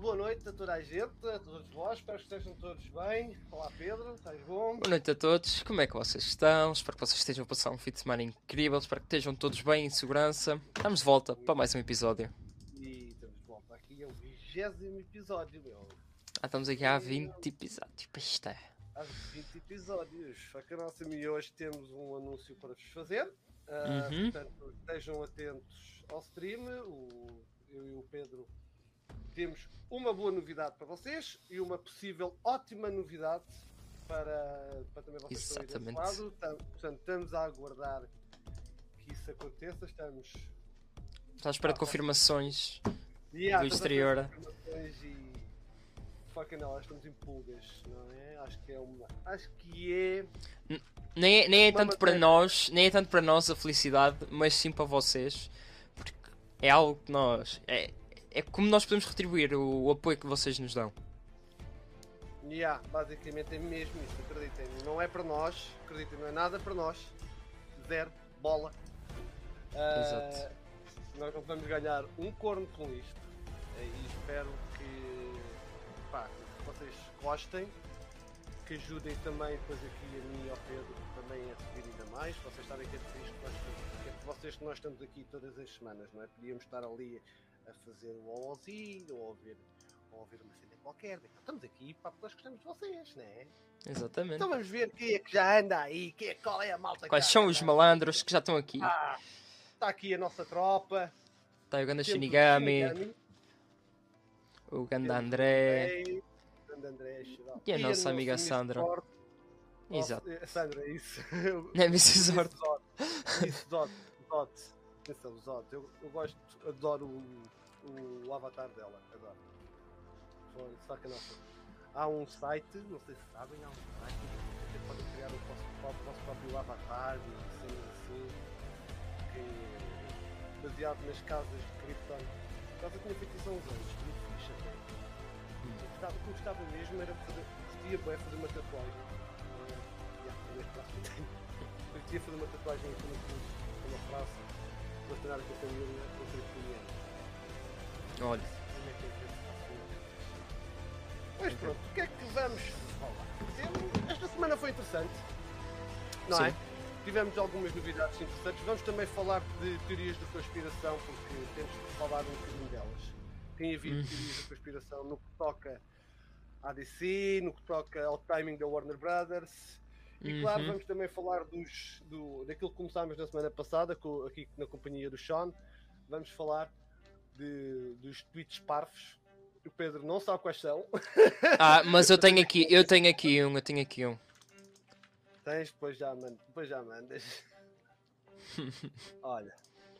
boa noite a toda a gente, a todos vós, espero que estejam todos bem. Olá Pedro, estás bom? Boa noite a todos, como é que vocês estão? Espero que vocês estejam a passar um fim de semana incrível, espero que estejam todos bem em segurança. Estamos de volta para mais um episódio. E estamos de volta aqui, é o vigésimo episódio, meu. Ah, estamos aqui há 20 episódios, isto é. Há 20 episódios, só que a nossa e hoje temos um anúncio para vos fazer. Ah, Uhum. Portanto, estejam atentos ao stream, o- eu e o Pedro temos uma boa novidade para vocês e uma possível ótima novidade para, para também vocês que estão aí desse Exatamente. lado. Portanto, estamos a aguardar que isso aconteça. Estamos Estamos à espera de confirmações Yeah, do exterior. E fucking hell, estamos em pulgas, não é? Acho que é uma. Acho que é. Nem é, nem é tanto para matéria. nós, nem é tanto para nós a felicidade, mas sim para vocês, porque é algo que nós. É, é como nós podemos retribuir o, o apoio que vocês nos dão. Yeah, basicamente é mesmo isso, acreditem. Não é para nós, acreditem, não é nada para nós. Zero, bola. Ah, Exato. Nós não vamos ganhar um corno com isto. E espero que, pá, que vocês gostem. Que ajudem também depois aqui a mim e ao Pedro também a subir ainda mais. Vocês por isto que nós estamos, que é vocês que nós estamos aqui todas as semanas, não é? Podíamos estar ali a fazer o OOzinho ou a ouvir, ou a ouvir uma cena qualquer. Então, estamos aqui porque nós gostamos de vocês, não é? Exatamente. Então vamos ver quem é que já anda aí, quem é, qual é a malta Quais são os malandros que já estão aqui? Ah, Está aqui a nossa tropa. Está o Ganda Shinigami, Shinigami, o Ganda André. O grande André. E a nossa amiga Sandra. Exato. eh, Sandra, isso. Não é Mrs. Zord. Isso, Zod. Eu, eu gosto, adoro o, o avatar dela. Adoro. Foi, saca nossa. Há um site, não sei se sabem, há um site que podem criar o vosso, próprio- o vosso próprio avatar cenas assim. Que é baseado nas casas de Krypton. Casa tinha feito isso há uns anos, muito fixe até. Eu gostava, o que eu gostava mesmo era fazer, curtia bem fazer uma tatuagem. Uh, yeah, eu com uma frase, relacionar com a família, com o cristiano. Olha, Como é que é que eu faço isso? Pois pronto, o que é que vamos falar? Esta semana foi interessante, não Sim. é? Tivemos algumas novidades interessantes. Vamos também falar de teorias de conspiração, porque temos que falar um bocadinho delas. Tem havido Hum. teorias de conspiração no que toca à DC, no que toca ao timing da Warner Brothers. E claro, Uhum. vamos também falar dos, do, daquilo que começámos na semana passada, com, aqui na companhia do Sean. Vamos falar de, dos tweets parvos. O Pedro não sabe quais são. Ah, mas eu tenho aqui, eu tenho aqui um, eu tenho aqui um. Tens, depois já, mando, depois já mandas. olha,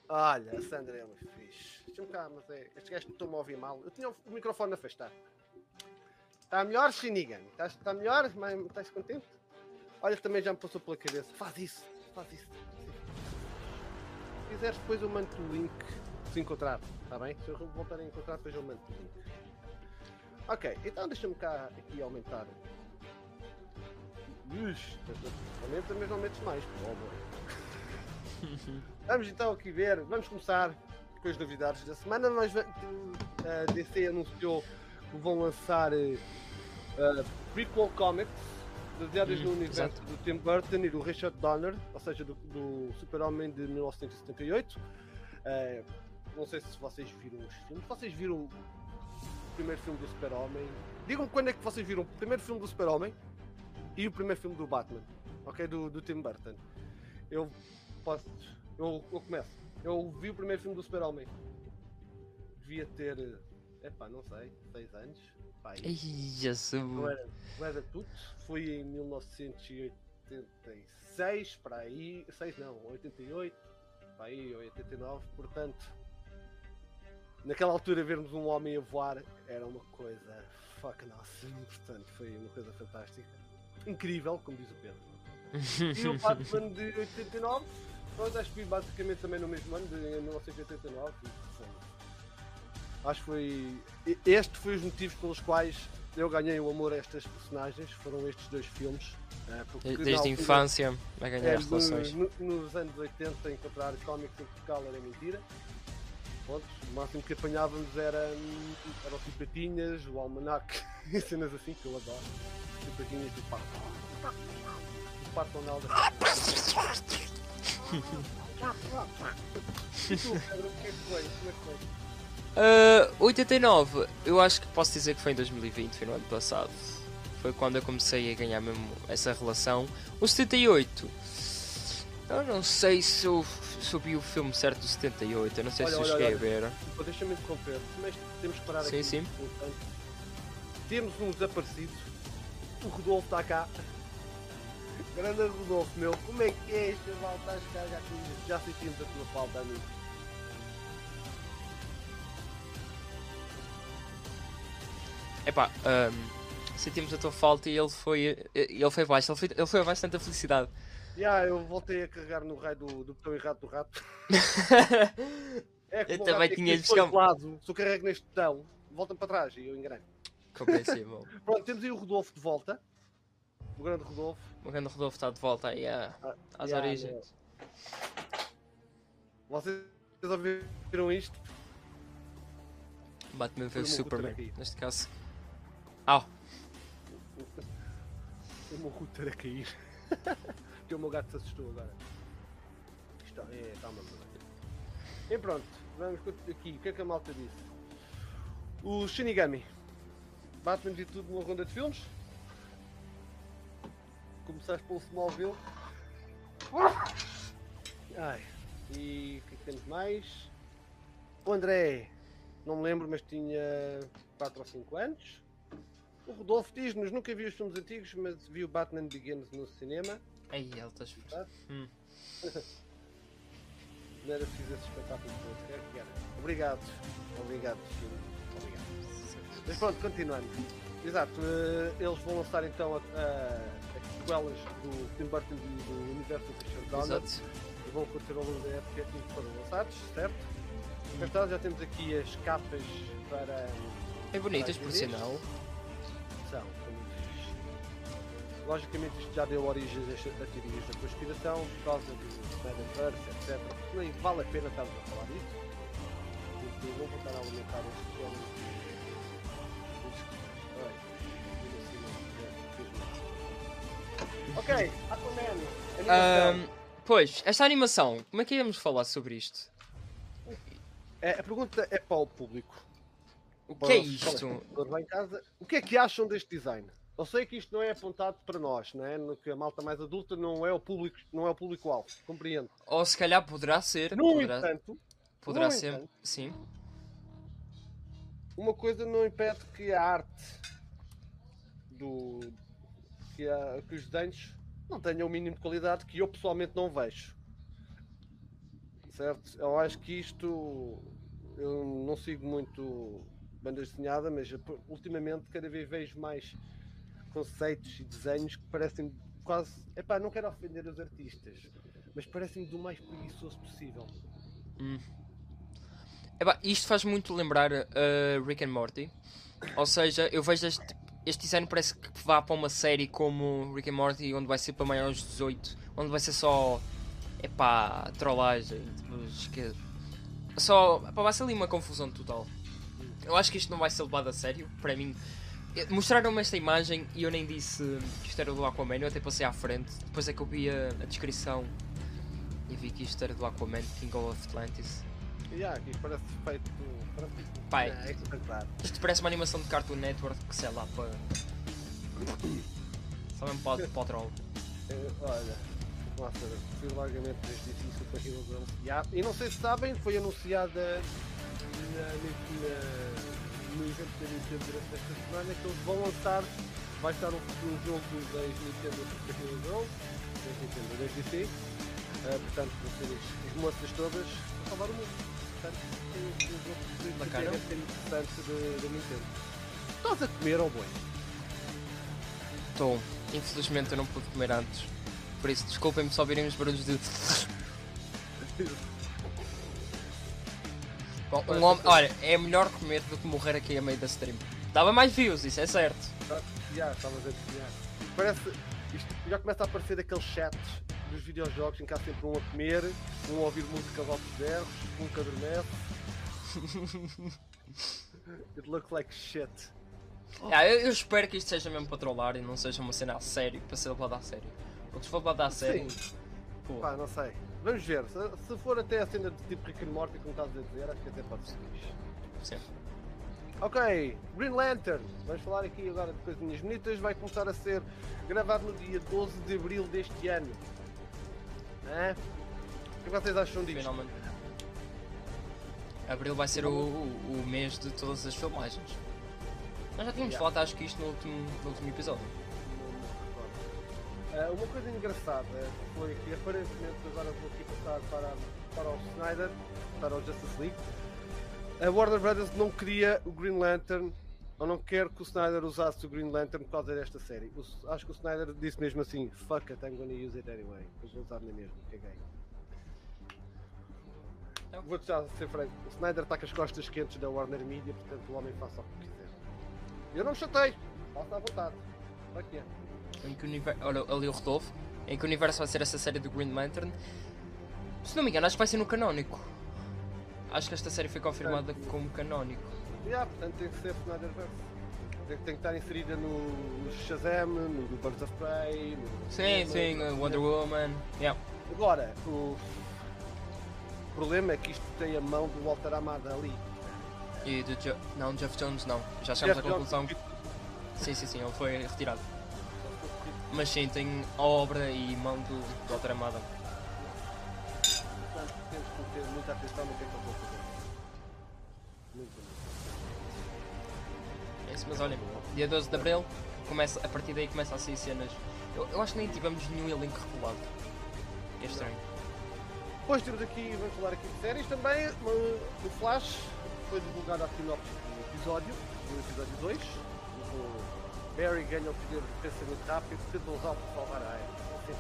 olha, a Sandra é uma fixe. Deixa-me cá, mas é. Este gajo estou-me a ouvir mal. Eu tinha o microfone afastado. Está melhor, Shinigan? Está melhor? Estás contente? Olha, também já me passou pela cabeça. Faz isso, faz isso. Se quiseres, depois eu mando-te o link se encontrar, está bem? Se eu voltar a encontrar, depois eu mando-te o link. Ok, então deixa-me cá aqui aumentar. Ixi, aumenta, mas não metes mais, por. Vamos então aqui ver, vamos começar com as novidades da semana. Nós, a DC anunciou que vão lançar eh, prequel comics baseadas Hum, no universo exato. do Tim Burton e do Richard Donner, ou seja, do, do Super-Homem de 1978. Eh, não sei se vocês viram os filmes. Vocês viram o primeiro filme do Super-Homem? Digam-me quando é que vocês viram o primeiro filme do Super-Homem e o primeiro filme do Batman, ok? Do, do Tim Burton. Eu posso. Eu, eu começo. Eu vi o primeiro filme do Super-Homem. Devia ter. eh, Epá, não sei, 6 anos. Pá, Ai, era tudo. Foi em 1986, para aí. 6 não, 88, para aí, 89. Portanto, naquela altura, vermos um homem a voar era uma coisa fucking awesome. Portanto, foi uma coisa fantástica. Incrível, como diz o Pedro. E o Batman de 89, nós acho que basicamente também no mesmo ano, de 1989. Acho que foi. Este foi os motivos pelos quais eu ganhei o amor a estas personagens. Foram estes dois filmes. eh, porque Desde a infância a ganhar é, as relações. no- no- nos anos 80 encontrar cómics em Portugal era mentira. Pontos. O máximo que apanhávamos era, hum, eram tipo patinhas, o almanac e cenas assim que eu adoro. Tipo patinhas e pá. O pato Donald. E tu, Pedro, o que é que foi? Como é que foi? Ah, 89, eu acho que posso dizer que foi em 2020, foi no ano passado. Foi quando eu comecei a ganhar mesmo essa relação. O 78, eu não sei se eu, vi o filme certo do 78, eu não sei Olha, se eu olha, cheguei olha. a ver. Deixa-me interromper, mas temos que parar Sim, aqui. sim. Portanto, temos um desaparecido. O Rodolfo está cá. Grande Rodolfo, meu. Como é que é, chaval? Estás cá? Já, já sentimos a tua falta, amigo. Epá, um, sentimos a tua falta e ele foi, ele foi abaixo, ele foi, ele foi abaixo de tanta felicidade. Já, eu voltei a carregar no raio do, do botão errado do rato. É Eu o também rato é tinha de lado. Se eu carrego neste botão, volta para trás e eu engano. Compreensível. Pronto, temos aí o Rodolfo de volta. O grande Rodolfo. o grande Rodolfo está de volta aí à- Ah, às já, origens. Vocês ouviram isto? Batman Foi uma Superman, neste caso. Au! O meu router a cair. que o meu gato se assustou agora. Isto é, está uma merda. E pronto, vamos aqui. O que é que a malta disse? O Shinigami. Batman de tudo numa ronda de filmes. Começaste pelo Smallville. Ai. E o que é que temos mais? O André. Não me lembro, mas tinha 4 ou 5 anos. O Rodolfo diz-nos, nunca vi os filmes antigos, mas vi o Batman Begins no cinema. Ele está esforçado. Hum. Não era preciso esse espetáculo todo. é? Obrigado. Obrigado, filho. Obrigado. Mas pronto, continuando. Exato, eh, eles vão lançar então as sequelas do Tim Burton e do universo do Donald Exato. e vão acontecer ao longo da época em que foram lançados, certo? Tarde já temos aqui as capas para. É bonitas, por sinal. Muito fixe. Logicamente isto já deu origem a, teorias da conspiração por causa do Metaverse, etc. Nem vale a pena estarmos a falar disso. Porque eu vou estar a alimentar este sei, Ok, Aquaman. Ahm, pois, esta animação, como é que íamos falar sobre isto? É, a pergunta é para o público. O que é isto? O que é que acham deste design? Eu sei que isto não é apontado para nós, não é? No que a malta mais adulta não é o público, não é o público-alvo, compreendo. Ou se calhar poderá ser. No poderá entanto, poderá no ser. entanto- Sim. uma coisa não impede que a arte do que, a, que os desenhos não tenham o mínimo de qualidade que eu pessoalmente não vejo. Certo? Eu acho que isto eu não sigo muito bandas desenhadas, mas ultimamente cada vez vejo mais conceitos e desenhos que parecem quase. Epá, não quero ofender os artistas, mas parecem do mais preguiçoso possível. Epá, isto faz muito lembrar uh, Rick and Morty. Ou seja, eu vejo este, este design parece que vá para uma série como Rick and Morty, onde vai ser para maiores de 18, onde vai ser só. Epá, trollagem. tipo, esque- Só. Epá, vai ser ali uma confusão total. Eu acho que isto não vai ser levado a sério, para mim. Eh, Mostraram-me esta imagem e eu nem disse que isto era do Aquaman, eu até passei à frente. Depois é que eu vi a, a descrição e vi que isto era do Aquaman, King of Atlantis. Yeah, aqui parece feito. Parece Pai. É espetacular. Isto parece uma animação de Cartoon Network que sei lá para. Só mesmo para, para o troll. Eh, olha, nossa, fui largamente desde isso Super Hero Girls. Yeah, E não sei se sabem, foi anunciada na, na- no evento da Nintendo durante esta semana que eles vão lançar, vai estar um, um jogo das Nintendo Super Hero Girls, das Nintendo, das DC, eh, portanto vão ser as, as moças todas a salvar o mundo. Portanto, é um jogo que Bacana. deve ser interessante da Nintendo. Estás a comer ou boi? Estou. Infelizmente eu não pude comer antes. Por isso, desculpem-me só ouvirem os barulhos de. Bom, um homem. Olha, é melhor comer do que morrer aqui a meio da stream. Dava mais views, isso é certo. Já, estavas a desenhar. Parece. Isto já começa a aparecer aqueles chats dos videojogos em que há sempre um a comer, um a ouvir música aos altos berros, um que adormece. It looks like shit. Ah, eu, eu espero que isto seja mesmo para trollar e não seja uma cena a sério, para ser levado a sério. Porque se for levado a sério, Sim. Pá, não sei. Vamos ver. Se, se for até a cena de tipo Rick and Morty, como estás a dizer, acho que até pode ser fixe. sim. Ok, Green Lantern. Vamos falar aqui agora de coisinhas bonitas. Vai começar a ser gravado no dia 12 de abril deste ano. Hã? O que vocês acham disto? Finalmente. Abril vai ser o, o, o mês de todas as filmagens. Nós já tínhamos Yeah. falado, acho que isto no último, no último episódio. Ah, uma coisa engraçada foi que aparentemente agora vou aqui passar para, para o Snyder, para o Justice League. A Warner Brothers não queria o Green Lantern, ou não quer que o Snyder usasse o Green Lantern por causa desta série. O- acho que o Snyder disse mesmo assim: fuck it, I'm gonna use it anyway. Eu vou usar na mesma, caguei. É. Vou-te já ser franco: o Snyder está com as costas quentes da Warner Media, portanto o homem faça o que quiser. Eu não me chatei, faça à vontade. Para quê? Em que universo. Olha, ali o Rodolfo. Em que universo vai ser essa série do Green Lantern? Se não me engano, acho que vai ser no canónico. Acho que esta série foi confirmada como canónico. Yeah, portanto tem que ser Snyderverse. Tem, tem que estar inserida no, no Shazam, no, no Birds of Prey. No Sim, no- sim, uh, Wonder Woman. Yeah. Agora, o problema é que isto tem a mão do Walter Amada ali. E do Não, Jeff Jones não. Já chegamos à Jeff Jones, conclusão. Sim, sim, sim, ele foi retirado. Mas sim, tem a obra e mão do, Walter Amada. Portanto, temos que no que é que eu vou fazer. É isso, mas olhem, dia 12 de Abril, começa, a partir daí começa a sair cenas. Eu, eu acho que nem tivemos nenhum elenco revelado. É estranho. Depois temos aqui, vamos falar aqui de séries também. no- No Flash foi divulgado a sinopse do episódio, do episódio 2. Barry ganha o poder de pensamento rápido, tenta usá-lo para salvar a Iris.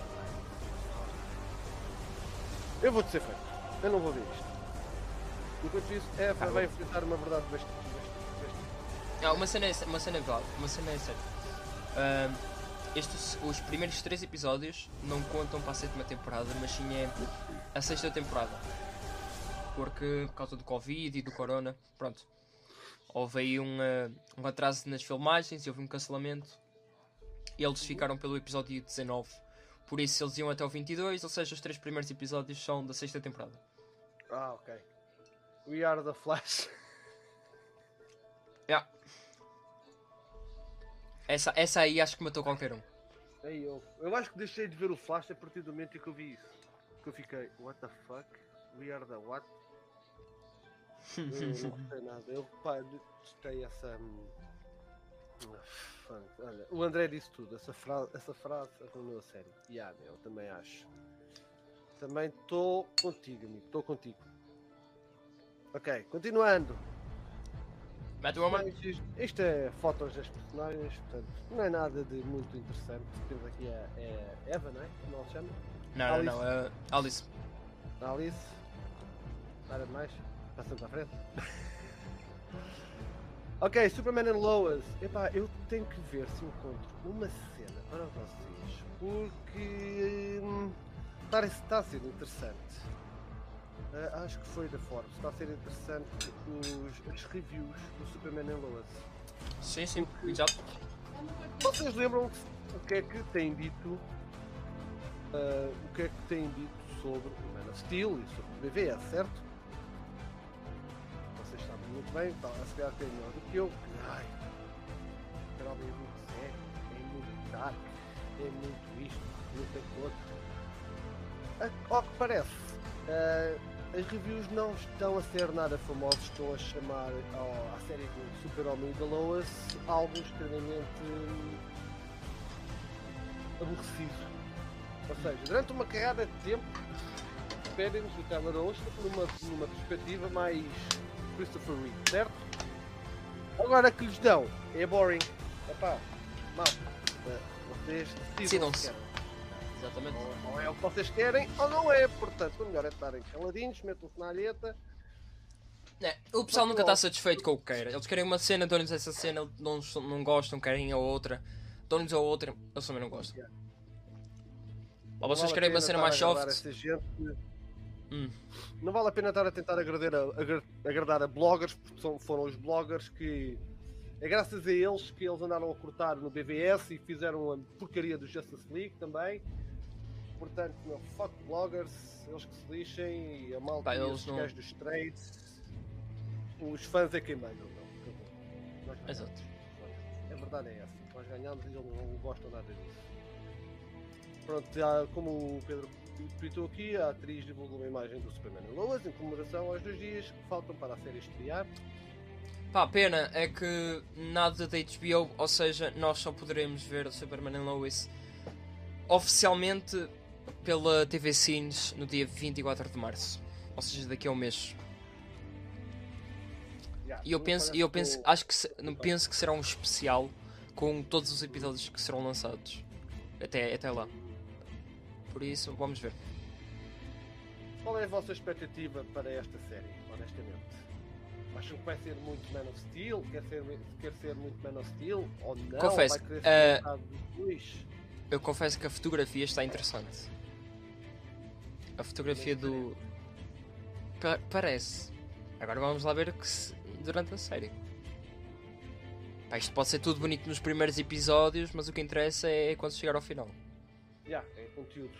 Eu vou-te ser franco, eu não vou ver isto. Enquanto isso, a Eva Ah, vai enfrentar uma verdade bastante. Ah, uma cena é, uma cena é verdade, uma cena é séria. Ahm, estes, os primeiros três episódios não contam para a sétima temporada, mas sim é a sexta temporada. Porque por causa do Covid e do Corona, pronto. Houve aí um, ah, um atraso nas filmagens e houve um cancelamento. E eles ficaram pelo episódio 19. Por isso eles iam até o 22, ou seja, os três primeiros episódios são da sexta temporada. Ah, ok. We are the Flash. Yeah. Essa, essa aí acho que matou qualquer um. Ei, eu, eu acho que deixei de ver o Flash a partir do momento em que eu vi isso. Que eu fiquei, what the fuck? We are the what? Eu não gostei nada. Eu pá, detestei essa. hum. Olha, o André disse tudo. Essa frase, essa frase arruinou a série. Yeah, eu também acho. Também estou contigo, amigo. Estou contigo. Ok, continuando. Batwoman? Isto- Isto é fotos das personagens, portanto, não é nada de muito interessante. Temos aqui a, a Eva, não é? Como ela se chama? Não, não, não. uh, Alice. Alice. Nada mais. Passamos à frente. ok, Superman and Lois. Epá, eu tenho que ver se encontro uma cena para vocês. Porque hum, está, está a ser interessante. Ah, acho que foi da Forbes. Está a ser interessante os, os reviews do Superman and Lois. Sim, sim, exato. Vocês lembram o que é que têm dito? ah, o que é que têm dito sobre o Man of Steel e sobre o BVS, certo? Muito bem, tá, a se calhar tem melhor do que eu. Ai, o canal é muito sério, é muito dark, é muito isto, muito aquilo. A- Ao que parece, ah, as reviews não estão a ser nada famosas, estão a chamar à série do Super-Homem e da Lois algo extremamente aborrecido. Ou seja, durante uma carrada de tempo, pedem-nos o Tyler Olsen numa, numa perspectiva mais Christopher Reeve, certo? Agora que lhes dão é boring. Epá, mal. Vocês decidam Decidam-se. Exatamente. Ou, ou é o que vocês querem ou não é. Portanto, o melhor é estarem caladinhos, metam-se na alheta. É, o pessoal nunca está satisfeito com o que quer. Eles querem uma cena, dão-lhes essa cena, não, não gostam, querem a outra. Dão-lhes a outra, eles também não gostam. Ou vocês querem uma cena mais soft? gente. Hum. Não vale a pena estar a tentar agradar a, agra- agradar a bloggers, porque são- foram os bloggers que. É graças a eles que eles andaram a cortar no BVS e fizeram a porcaria do Justice League também. Portanto, não, fuck bloggers, eles que se lixem e a malta Pá, eles não- dos trades. Os fãs é quem mandam, não. acabou. Exato. A verdade é essa. Nós ganhamos e eles não gostam nada disso. Pronto, já, como o Pedro tweetou aqui, a atriz divulgou uma imagem do Superman e Lois em comemoração aos dois dias que faltam para a série estrear. Pá, a pena é que nada da HBO, ou seja, nós só poderemos ver o Superman and Lois oficialmente pela TV Cines no dia 24 de março. Ou seja, daqui a um mês. Já, E eu penso, e eu que penso, o- acho que se- não penso que será um especial com todos os episódios que serão lançados até, até lá. Por isso, vamos ver. Qual é a vossa expectativa para esta série, honestamente? Acham que vai ser muito Man of Steel? Quer ser, quer ser muito Man of Steel? Ou não? Confesso, um depois? Eu confesso que a fotografia está interessante. A fotografia do. Pa- parece. Agora vamos lá ver que se- durante a série. Pá, isto pode ser tudo bonito nos primeiros episódios, mas o que interessa é quando chegar ao final. Já, é conteúdo.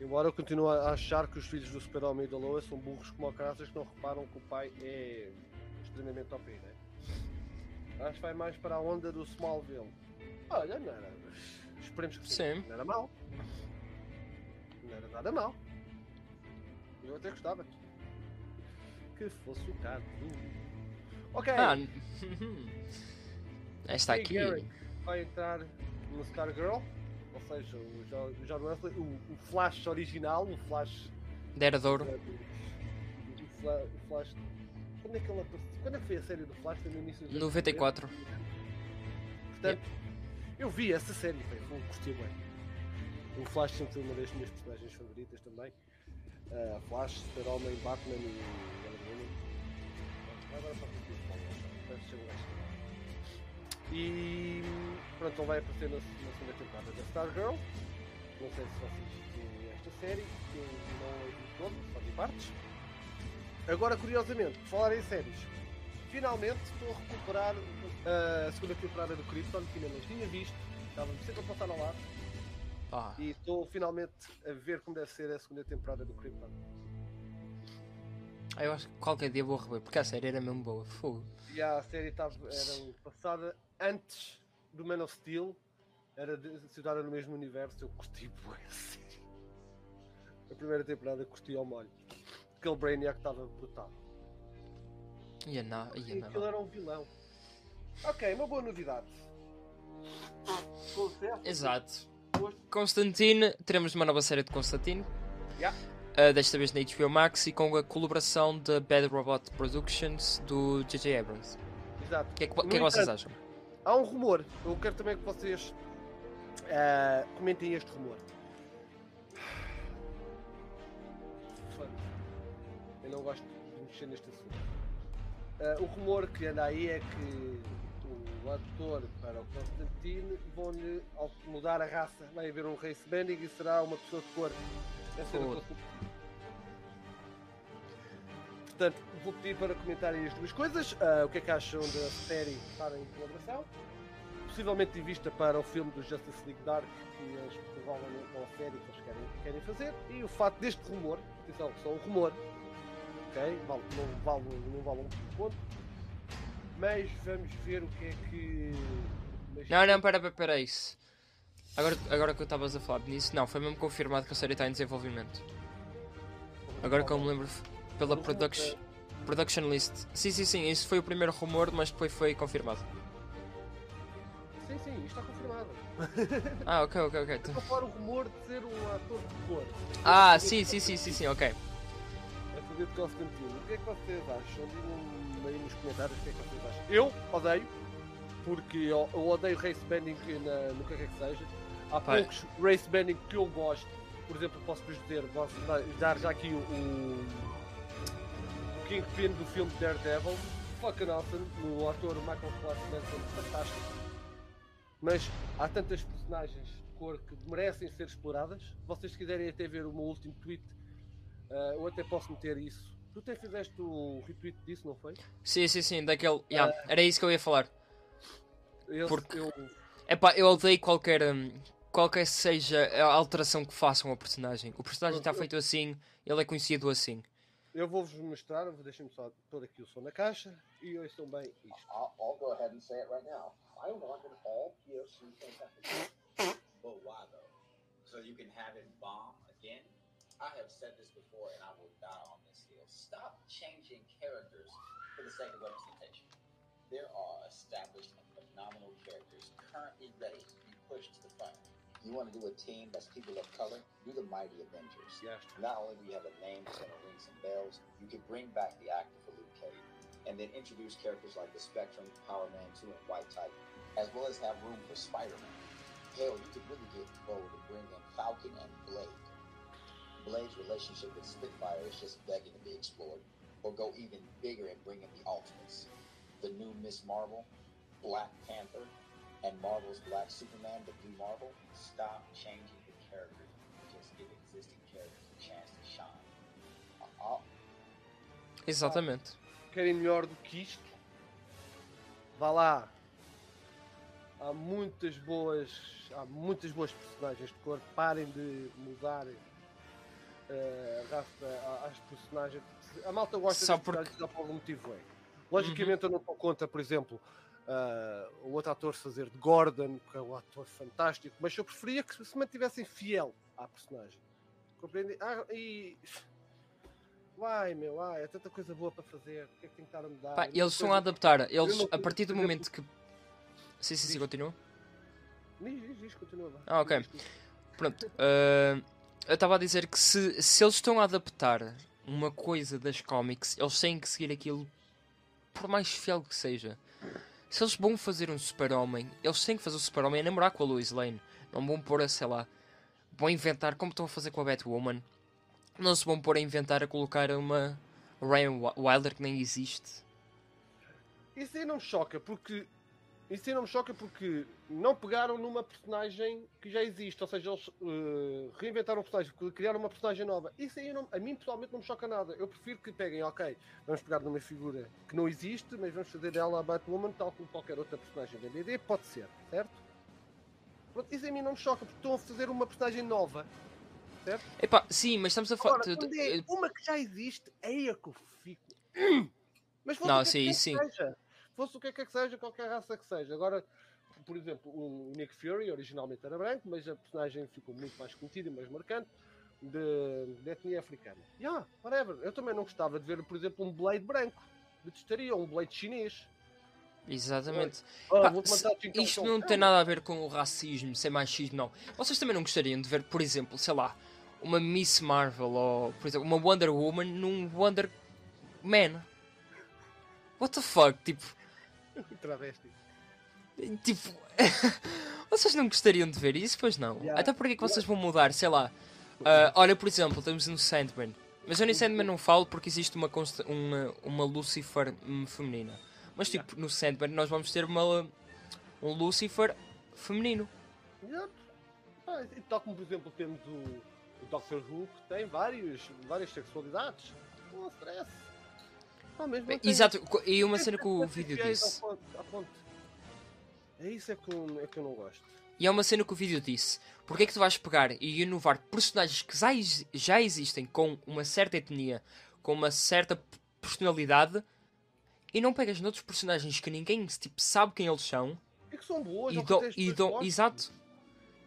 Embora eu continue a achar que os filhos do Super-Homem e da Lois são burros como caraças que não reparam que o pai é extremamente OP, né? Acho que vai mais para a onda do Smallville. Olha, não era. Esperemos que sim. Sim. Não era mau. Não era nada mau. Eu até gostava. Que fosse o caso. Ok. Ah, esta aqui. Vai entrar no Stargirl, ou seja, o o John Wesley, o, o Flash original, o Flash. Dera de ouro. O, o Flash. Quando é que ele apareceu? Quando é que foi a série do Flash? Foi no início dos anos 94. 90? Portanto, eu vi essa série, foi, curti bem. O Flash sempre foi uma das minhas personagens favoritas também. Ah, Flash, Super-Homem, Batman e. Agora para o deve ser um gajo. E pronto, ele vai aparecer na, na segunda temporada da Stargirl. Não sei se vocês viram esta série, eu não a vi toda, só vi partes. Agora, curiosamente, por falar em séries, finalmente estou a recuperar uh, a segunda temporada do Krypton, que ainda não tinha visto, estava sempre a passar ao lado, Ah, e estou finalmente a ver como deve ser a segunda temporada do Krypton. eu acho que qualquer dia vou rever, porque a série era mesmo boa. Fogo. E a série estava, era passada antes do Man of Steel, era situada no mesmo universo, eu curti bué a primeira temporada curti ao molho. Aquele Brainiac estava brutal. Ia na, ia E na. aquilo era um vilão. Ok, uma boa novidade. Concerto. Exato. Constantine, teremos uma nova série de Constantine. Yeah. Uh, desta vez na HBO Max e com a colaboração da Bad Robot Productions do J.J. Abrams. Exato. O que é que, que é que vocês acham? Há um rumor. Eu quero também que vocês ah, comentem este rumor. Eu não gosto de mexer neste assunto. Ah, o rumor que anda aí é que o ator para o Constantine vão-lhe mudar a raça. Vai haver um race bending e será uma pessoa de cor. Deve ser o Foda. Constantine. Portanto, vou pedir para comentarem as duas coisas. Ah, o que é que acham da série estar em colaboração? Possivelmente em vista para o filme do Justice League Dark, que eles provavelmente com a série que eles querem, querem fazer. E o facto deste rumor, atenção, só um rumor, ok? Vale, não, vale, não vale um ponto. Mas vamos ver o que é que. mas- Não, não, pera, pera, pera isso. Agora, agora que eu estavas a falar nisso, não, foi mesmo confirmado que a série está em desenvolvimento. Agora que eu me lembro pela production, production list. Sim, sim, sim, isso foi o primeiro rumor, mas depois foi confirmado. Sim, sim, isto está confirmado. Ah, ok, ok, ok. Estou a falar o rumor de ser um ator de cor. Ah, sim, sim, sim, sim, sim, ok. a fazer de Constantino. O que é que vocês acham? Digam aí nos comentários o que é que vocês acham. Eu odeio, porque eu, eu odeio race bending na, no que quer que seja. Há Pai. poucos race bending que eu gosto. Por exemplo, posso-vos dizer, posso dar- dar já aqui o Kingpin do filme Daredevil. Fucking awesome. O ator Michael Clark Manson, fantástico. Mas há tantas personagens de cor que merecem ser exploradas. Vocês se quiserem até ver o meu último tweet Ah, eu até posso meter isso. Tu até fizeste o retweet disso, não foi? Sim, sim, sim, daquele. Yeah, era isso que eu ia falar. Esse Porque- eu- Epá, eu odeio qualquer. hum, qualquer seja a alteração que façam ao personagem. O personagem está feito assim, ele é conhecido assim. Eu vou-vos mostrar, deixem-me só pôr aqui o som na caixa e bem isto. I'll, I'll go ahead and say it right now. I wanted all POC. But why though? So you can have it bomb again? I have said this before, and I will die on this hill. Stop changing characters for the sake of representation. There are established and phenomenal characters currently ready to be pushed to the front. You want to do a team that's people of color? Do the Mighty Avengers. Yes. Not only do you have a name that's going to ring some bells, you could bring back the actor for Luke Cage, and then introduce characters like the Spectrum, Power Man 2, and White Titan, as well as have room for Spider-Man. Hell, you could really get bold and bring in Falcon and Blade. Blade's relationship with Spitfire is just begging to be explored. Or go even bigger and bring in the Ultimates. The new Miss Marvel, Black Panther, and Marvel's Black Superman, the Blue Marvel. Stop changing the characters. Just give existing characters a chance to shine. Uh, Exatamente. Querem melhor do que isto? Vá lá. Há muitas boas. Há muitas boas personagens de cor. Parem de mudar eh, a raça às personagens. A malta gosta Só de porque- personagens por algum motivo é. Logicamente eu não dou conta, por exemplo, ah, o outro ator fazer de Gordon, que é um ator fantástico, mas eu preferia que se mantivessem fiel à personagem. Compreendi? Ah, e. Vai, meu, vai, é tanta coisa boa para fazer. O que é que tem que estar a mudar? Pá, eles estão a coisa- adaptar. Eles, não a partir do momento que. Sim, sim, sim, continua. Diz, diz, diz, continua. Ah, ok. Pronto. ah, eu estava a dizer que se, se eles estão a adaptar uma coisa das cómics, eles têm que seguir aquilo por mais fiel que seja. Se eles vão fazer um super-homem, eles têm que fazer o super-homem a namorar com a Lois Lane. Não vão pôr a, sei lá, vão inventar, como estão a fazer com a Batwoman. Não se vão pôr a inventar a colocar uma Ryan Wi- Wilder que nem existe. Isso aí não choca, porque. Isso aí não me choca porque não pegaram numa personagem que já existe, ou seja, eles eh, reinventaram um personagem, criaram uma personagem nova. Isso aí não- a mim pessoalmente não me choca nada. Eu prefiro que peguem, ok, vamos pegar numa figura que não existe, mas vamos fazer dela a Batwoman tal como qualquer outra personagem da BD, pode ser, certo? Pronto, isso a mim não me choca, porque estão a fazer uma personagem nova, certo? Epá, sim, mas estamos a falar. É uma que já existe, aí é que eu fico. Mas Não, o sim, sim. seja. Fosse o que quer que seja, qualquer raça que seja. Agora, por exemplo, o Nick Fury originalmente era branco, mas a personagem ficou muito mais conhecida e mais marcante de, de etnia africana. Yeah, whatever. Eu também não gostava de ver, por exemplo, um Blade branco. Detestaria um Blade chinês. Exatamente. Ah, Pá, se- então, isto não tem nada a ver com o racismo, sem machismo, não. Vocês também não gostariam de ver, por exemplo, sei lá, uma Miss Marvel ou, por exemplo, uma Wonder Woman num Wonder Man? What the fuck? Tipo, Travesti. tipo. vocês não gostariam de ver isso? Pois não. Yeah. Até porque é que vocês vão mudar, sei lá. ah, olha, por exemplo, temos no Sandman. Mas eu no Sandman não falo porque existe uma, uma, uma Lucifer feminina. Mas tipo, no Sandman nós vamos ter uma, um Lucifer feminino. Yep. Ah, tal como, por exemplo, temos o, o Doctor Who, que tem vários, várias sexualidades. Não stress. Ah, Bem, tem- Exato, e uma cena que o vídeo ao disse. ponto- ao ponto. É isso é que, eu, é que eu não gosto. E é uma cena que o vídeo disse. Porque é que tu vais pegar e inovar personagens que já, já existem com uma certa etnia, com uma certa personalidade, e não pegas noutros personagens que ninguém tipo, sabe quem eles são É que são boas, e dão, e dão, exato,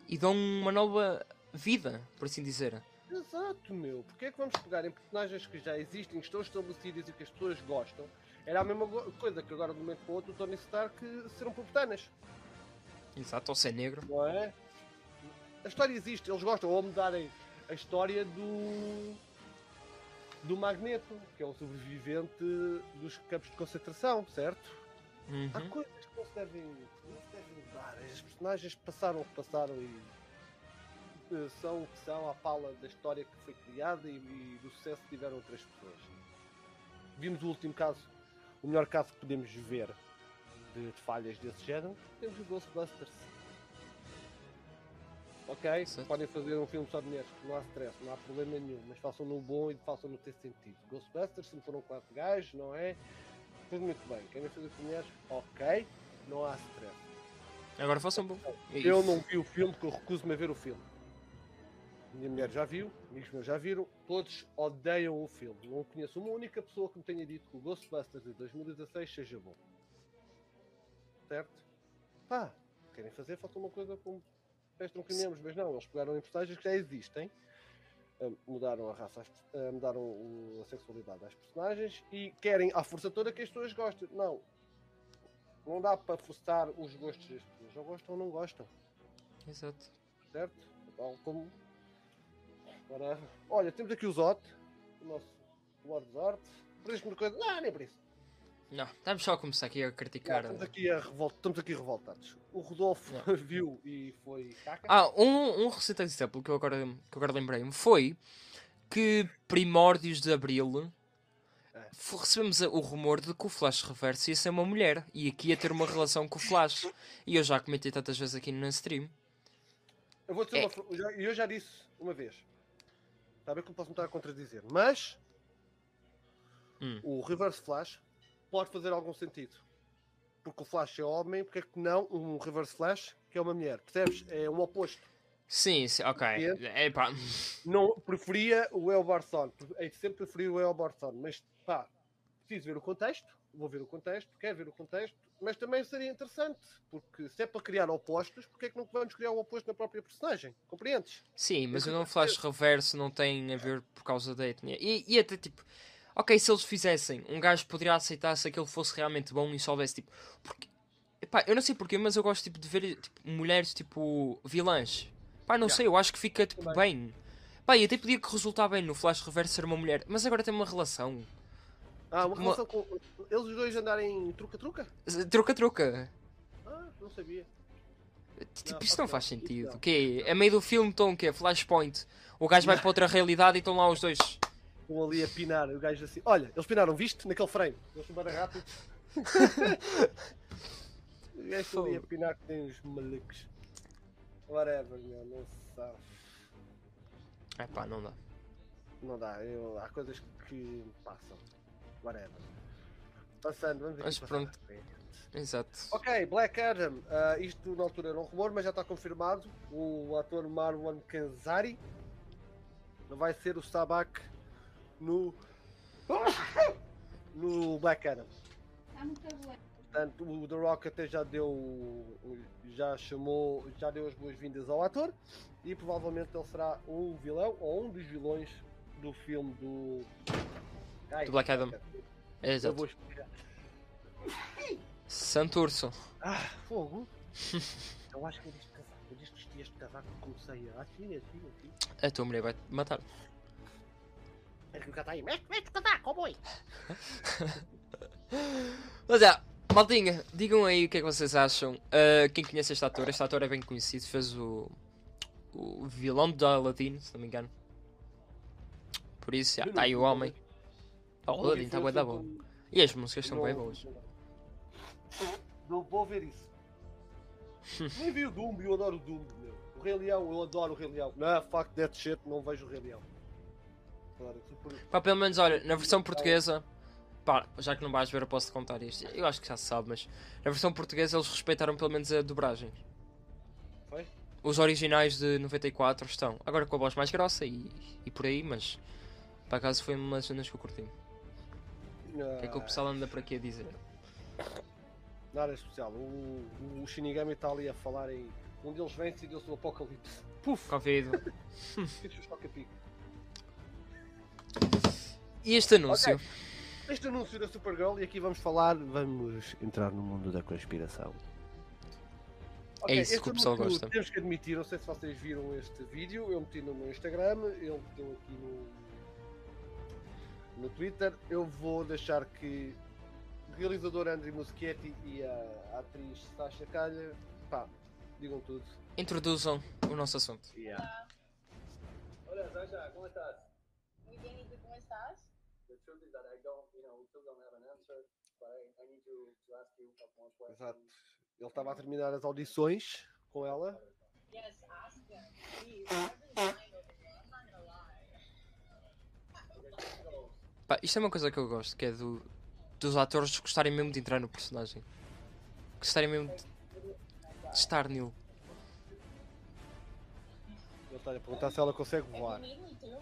e dão uma nova vida, por assim dizer. Exato, meu. Porque é que vamos pegar em personagens que já existem, que estão estabelecidas e que as pessoas gostam? Era a mesma coisa que agora de um momento para o outro o Tony Stark serão puritanas, Exato, ou ser negro. não é? A história existe, eles gostam, ou mudarem a história do. do Magneto, que é um sobrevivente dos campos de concentração, certo? Há Uhum. coisas que não se devem, não se devem mudar. As personagens passaram o que passaram e são o que são à pala da história que foi criada e, e do sucesso que tiveram outras pessoas. Vimos o último caso, o melhor caso que podemos ver de, de falhas desse género, temos o Ghostbusters. Ok? Certo. Podem fazer um filme só de mulheres, não há stress, não há problema nenhum, mas façam no bom e façam no ter sentido. Ghostbusters, se foram quatro gajos, não é? Tudo muito bem. Querem fazer com mulheres? Ok, não há stress. Agora façam bom. E- Eu não vi o filme porque eu recuso-me a ver o filme. Minha mulher já viu, amigos meus já viram, todos odeiam o filme. Não conheço uma única pessoa que me tenha dito que o Ghostbusters de 2016 seja bom. Certo? Pá, querem fazer, falta uma coisa como pés tronquinemos, mas não, eles pegaram em personagens que já existem, ah, mudaram a raça, ah, mudaram a sexualidade às personagens e querem à força toda que as pessoas gostem. Não, não dá para forçar os gostos das pessoas, ou gostam ou não gostam Exato. certo? Tal como. Olha, temos aqui o Zot, o nosso Lord Zort. Isso, coisa. Não, nem por isso. Não, estamos só a começar aqui a criticar. estamos, aqui a revol... estamos aqui revoltados. O Rodolfo Não. viu e foi caca. Ah, um, um recente exemplo que eu agora, que eu agora lembrei-me foi que primórdios de Abril É. recebemos o rumor de que o Flash Reverso ia ser uma mulher e aqui ia ter uma relação com o Flash. E eu já comentei tantas vezes aqui no stream. Eu vou dizer É. uma eu já disse uma vez. Está ver que eu posso me estar a contradizer. Mas Hum. o Reverse Flash pode fazer algum sentido. Porque o Flash é homem, porque é que não um Reverse Flash que é uma mulher? Percebes? É um oposto. Sim, sim, ok. Compreende? Epá, não preferia o El. Hei de sempre preferir o El Barson. Mas pá, preciso ver o contexto. Vou ver o contexto, quero ver o contexto. Mas também seria interessante. Porque se é para criar opostos, porque é que não vamos criar um oposto na própria personagem? Compreendes? sim, mas o não pode Flash Reverso não tem a ver por causa da etnia. E, e até tipo, ok, se eles fizessem, um gajo poderia aceitar se aquele fosse realmente bom e só houvesse tipo. Porque, epá, eu não sei porquê, mas eu gosto tipo, de ver tipo, mulheres tipo vilãs. Pá, não Já. sei, eu acho que fica tipo, Também. bem. Pá, e até podia que resultar bem no Flash Reverso ser uma mulher, mas agora tem uma relação. Ah, uma Uma- relação com. Eles os dois andarem truca-truca? Troca-troca. Ah, não sabia. Tipo, Não, isto não faz isso sentido. não. O quê? É meio do filme, então, o quê? Flashpoint. O gajo vai para outra realidade e estão lá os dois. Estão ali a pinar. O gajo assim. Olha, eles pinaram, viste? Naquele frame. Eles bem rápidos. o gajo ali a pinar que tem os malucos. Whatever, meu. Não se sabe. É pá, não dá. Não dá, eu- há coisas que passam. Whatever. Passando, vamos aqui Mas pronto. Exato. Ok, Black Adam. ah, isto na altura era um rumor, mas já está confirmado. O ator Marwan Kanzari vai ser o Sabak no. no Black Adam. Está muito bom. Portanto, o The Rock até já deu. já chamou. já deu as boas-vindas ao ator e provavelmente ele será um vilão ou um dos vilões do filme do. Ai, Do Black Adam. Eu Exato. vou explicar. Santurso. Ah, fogo! Eu acho que é deste casaco. Eu deste vesti este casaco que comecei a. Assim, assim, assim. A tua mulher vai te matar. É que o cara está aí. Mete, mete o casaco, boy! Mas é, maltinha, digam aí o que é que vocês acham. Ah, quem conhece este ator? Este ator é bem conhecido. Fez o. o vilão de Aladdin, se não me engano. Por isso, já, está aí o homem. Oh, o Aladdin está bem da bom. E as músicas são bem boas. Não vou ver isso. Nem vi o Dumbo e eu adoro o Dumbo, meu. O Rei Leão, eu adoro o Rei Leão. Não, fuck that shit, não vejo o Rei Leão. Claro, super... Pá, pelo menos, olha, na versão portuguesa. Pá, já que não vais ver, eu posso te contar isto. Eu acho que já se sabe, mas na versão portuguesa eles respeitaram pelo menos a dobragem. Foi? Os originais de 94 estão. Agora com a voz mais grossa e, e por aí, mas. Por acaso foi uma das cenas que eu curti. O que é que o pessoal anda por aqui a dizer? Nada especial. O, o Shinigami está ali a falar em. Um deles vence e deu-se o apocalipse. Puf! Isso é choca-pico. E este anúncio? Este anúncio da Supergirl e aqui vamos falar, vamos entrar no mundo da conspiração. É isso este que o pessoal gosta. Temos que admitir, não sei se vocês viram este vídeo, eu meti no meu Instagram, ele meteu aqui no, no Twitter. Eu vou deixar que o realizador Andrew Muschietti e a, atriz Sasha Calha, pá, digam tudo. Introduzam o nosso assunto. Hola, Sasha, ¿cómo estás? Muy bien, ¿y tú cómo estás? The truth is that I don't, you know, we still don't have an answer, but I, I need to, to ask you a couple more Exato. Ele estava a terminar as audições com ela. Yes, ask Yeah, geez, Pá, isto é uma coisa que eu gosto, que é do, dos atores gostarem mesmo de entrar no personagem. Gostarem mesmo de, de estar nele. Ele está a perguntar se ela consegue voar. é que eu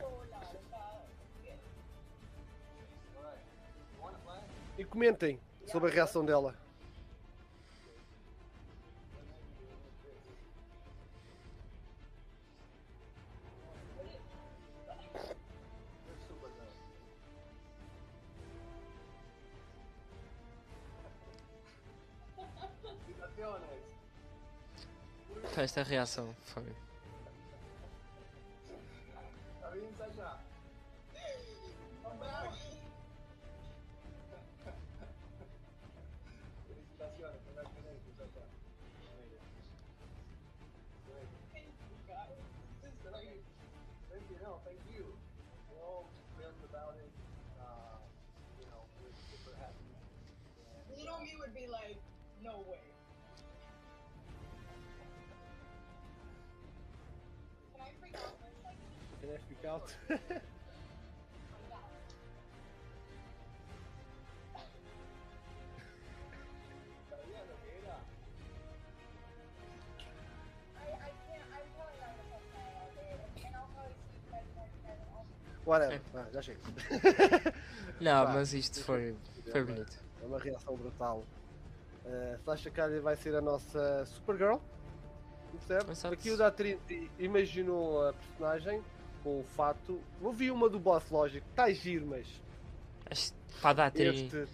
vou olhar? Tá? E comentem sobre a reação dela. Pá, esta reação foi. I'll Whatever. Ah, já chega. Não, mas isto foi, foi bonito. É uma reação brutal. Uh, Sasha Calle vai ser a nossa Supergirl. Percebe? Exato. Aqui o da Trinity imaginou a personagem com o fato. Eu vi uma do Boss Logic, está giro, mas Este, pá, dá tri. este Este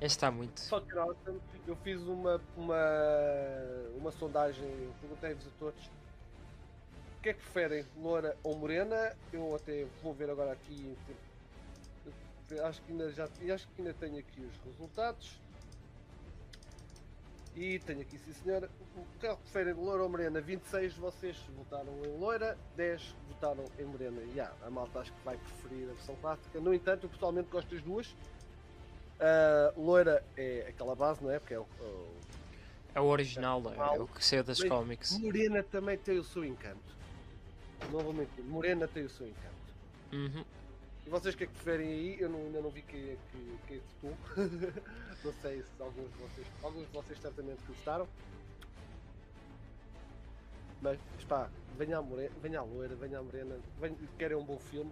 está muito. fucking awesome. Eu fiz uma, uma, uma sondagem, perguntei-vos a todos o que é que preferem, loura ou morena? Eu até vou ver agora aqui. Acho que ainda, já, acho que ainda tenho aqui os resultados. E tenho aqui, sim senhora. O que é que preferem, loira ou morena? 26 de vocês votaram em loira, 10 votaram em morena. E yeah, a malta acho que vai preferir a versão clássica. No entanto, eu pessoalmente gosto das duas. A loira é aquela base, não é? Porque é o, o- É o original, é, é o que saiu das cómics. Morena também tem o seu encanto. Mentir, Morena tem o seu encanto. Uhum. E vocês o que é que preferem aí? Eu não, ainda não vi é que, quem é que votou. não sei se alguns de vocês. Alguns de vocês certamente gostaram. Mas pá, venha a, morena, venha a loira, venha a morena, venha, querem um bom filme.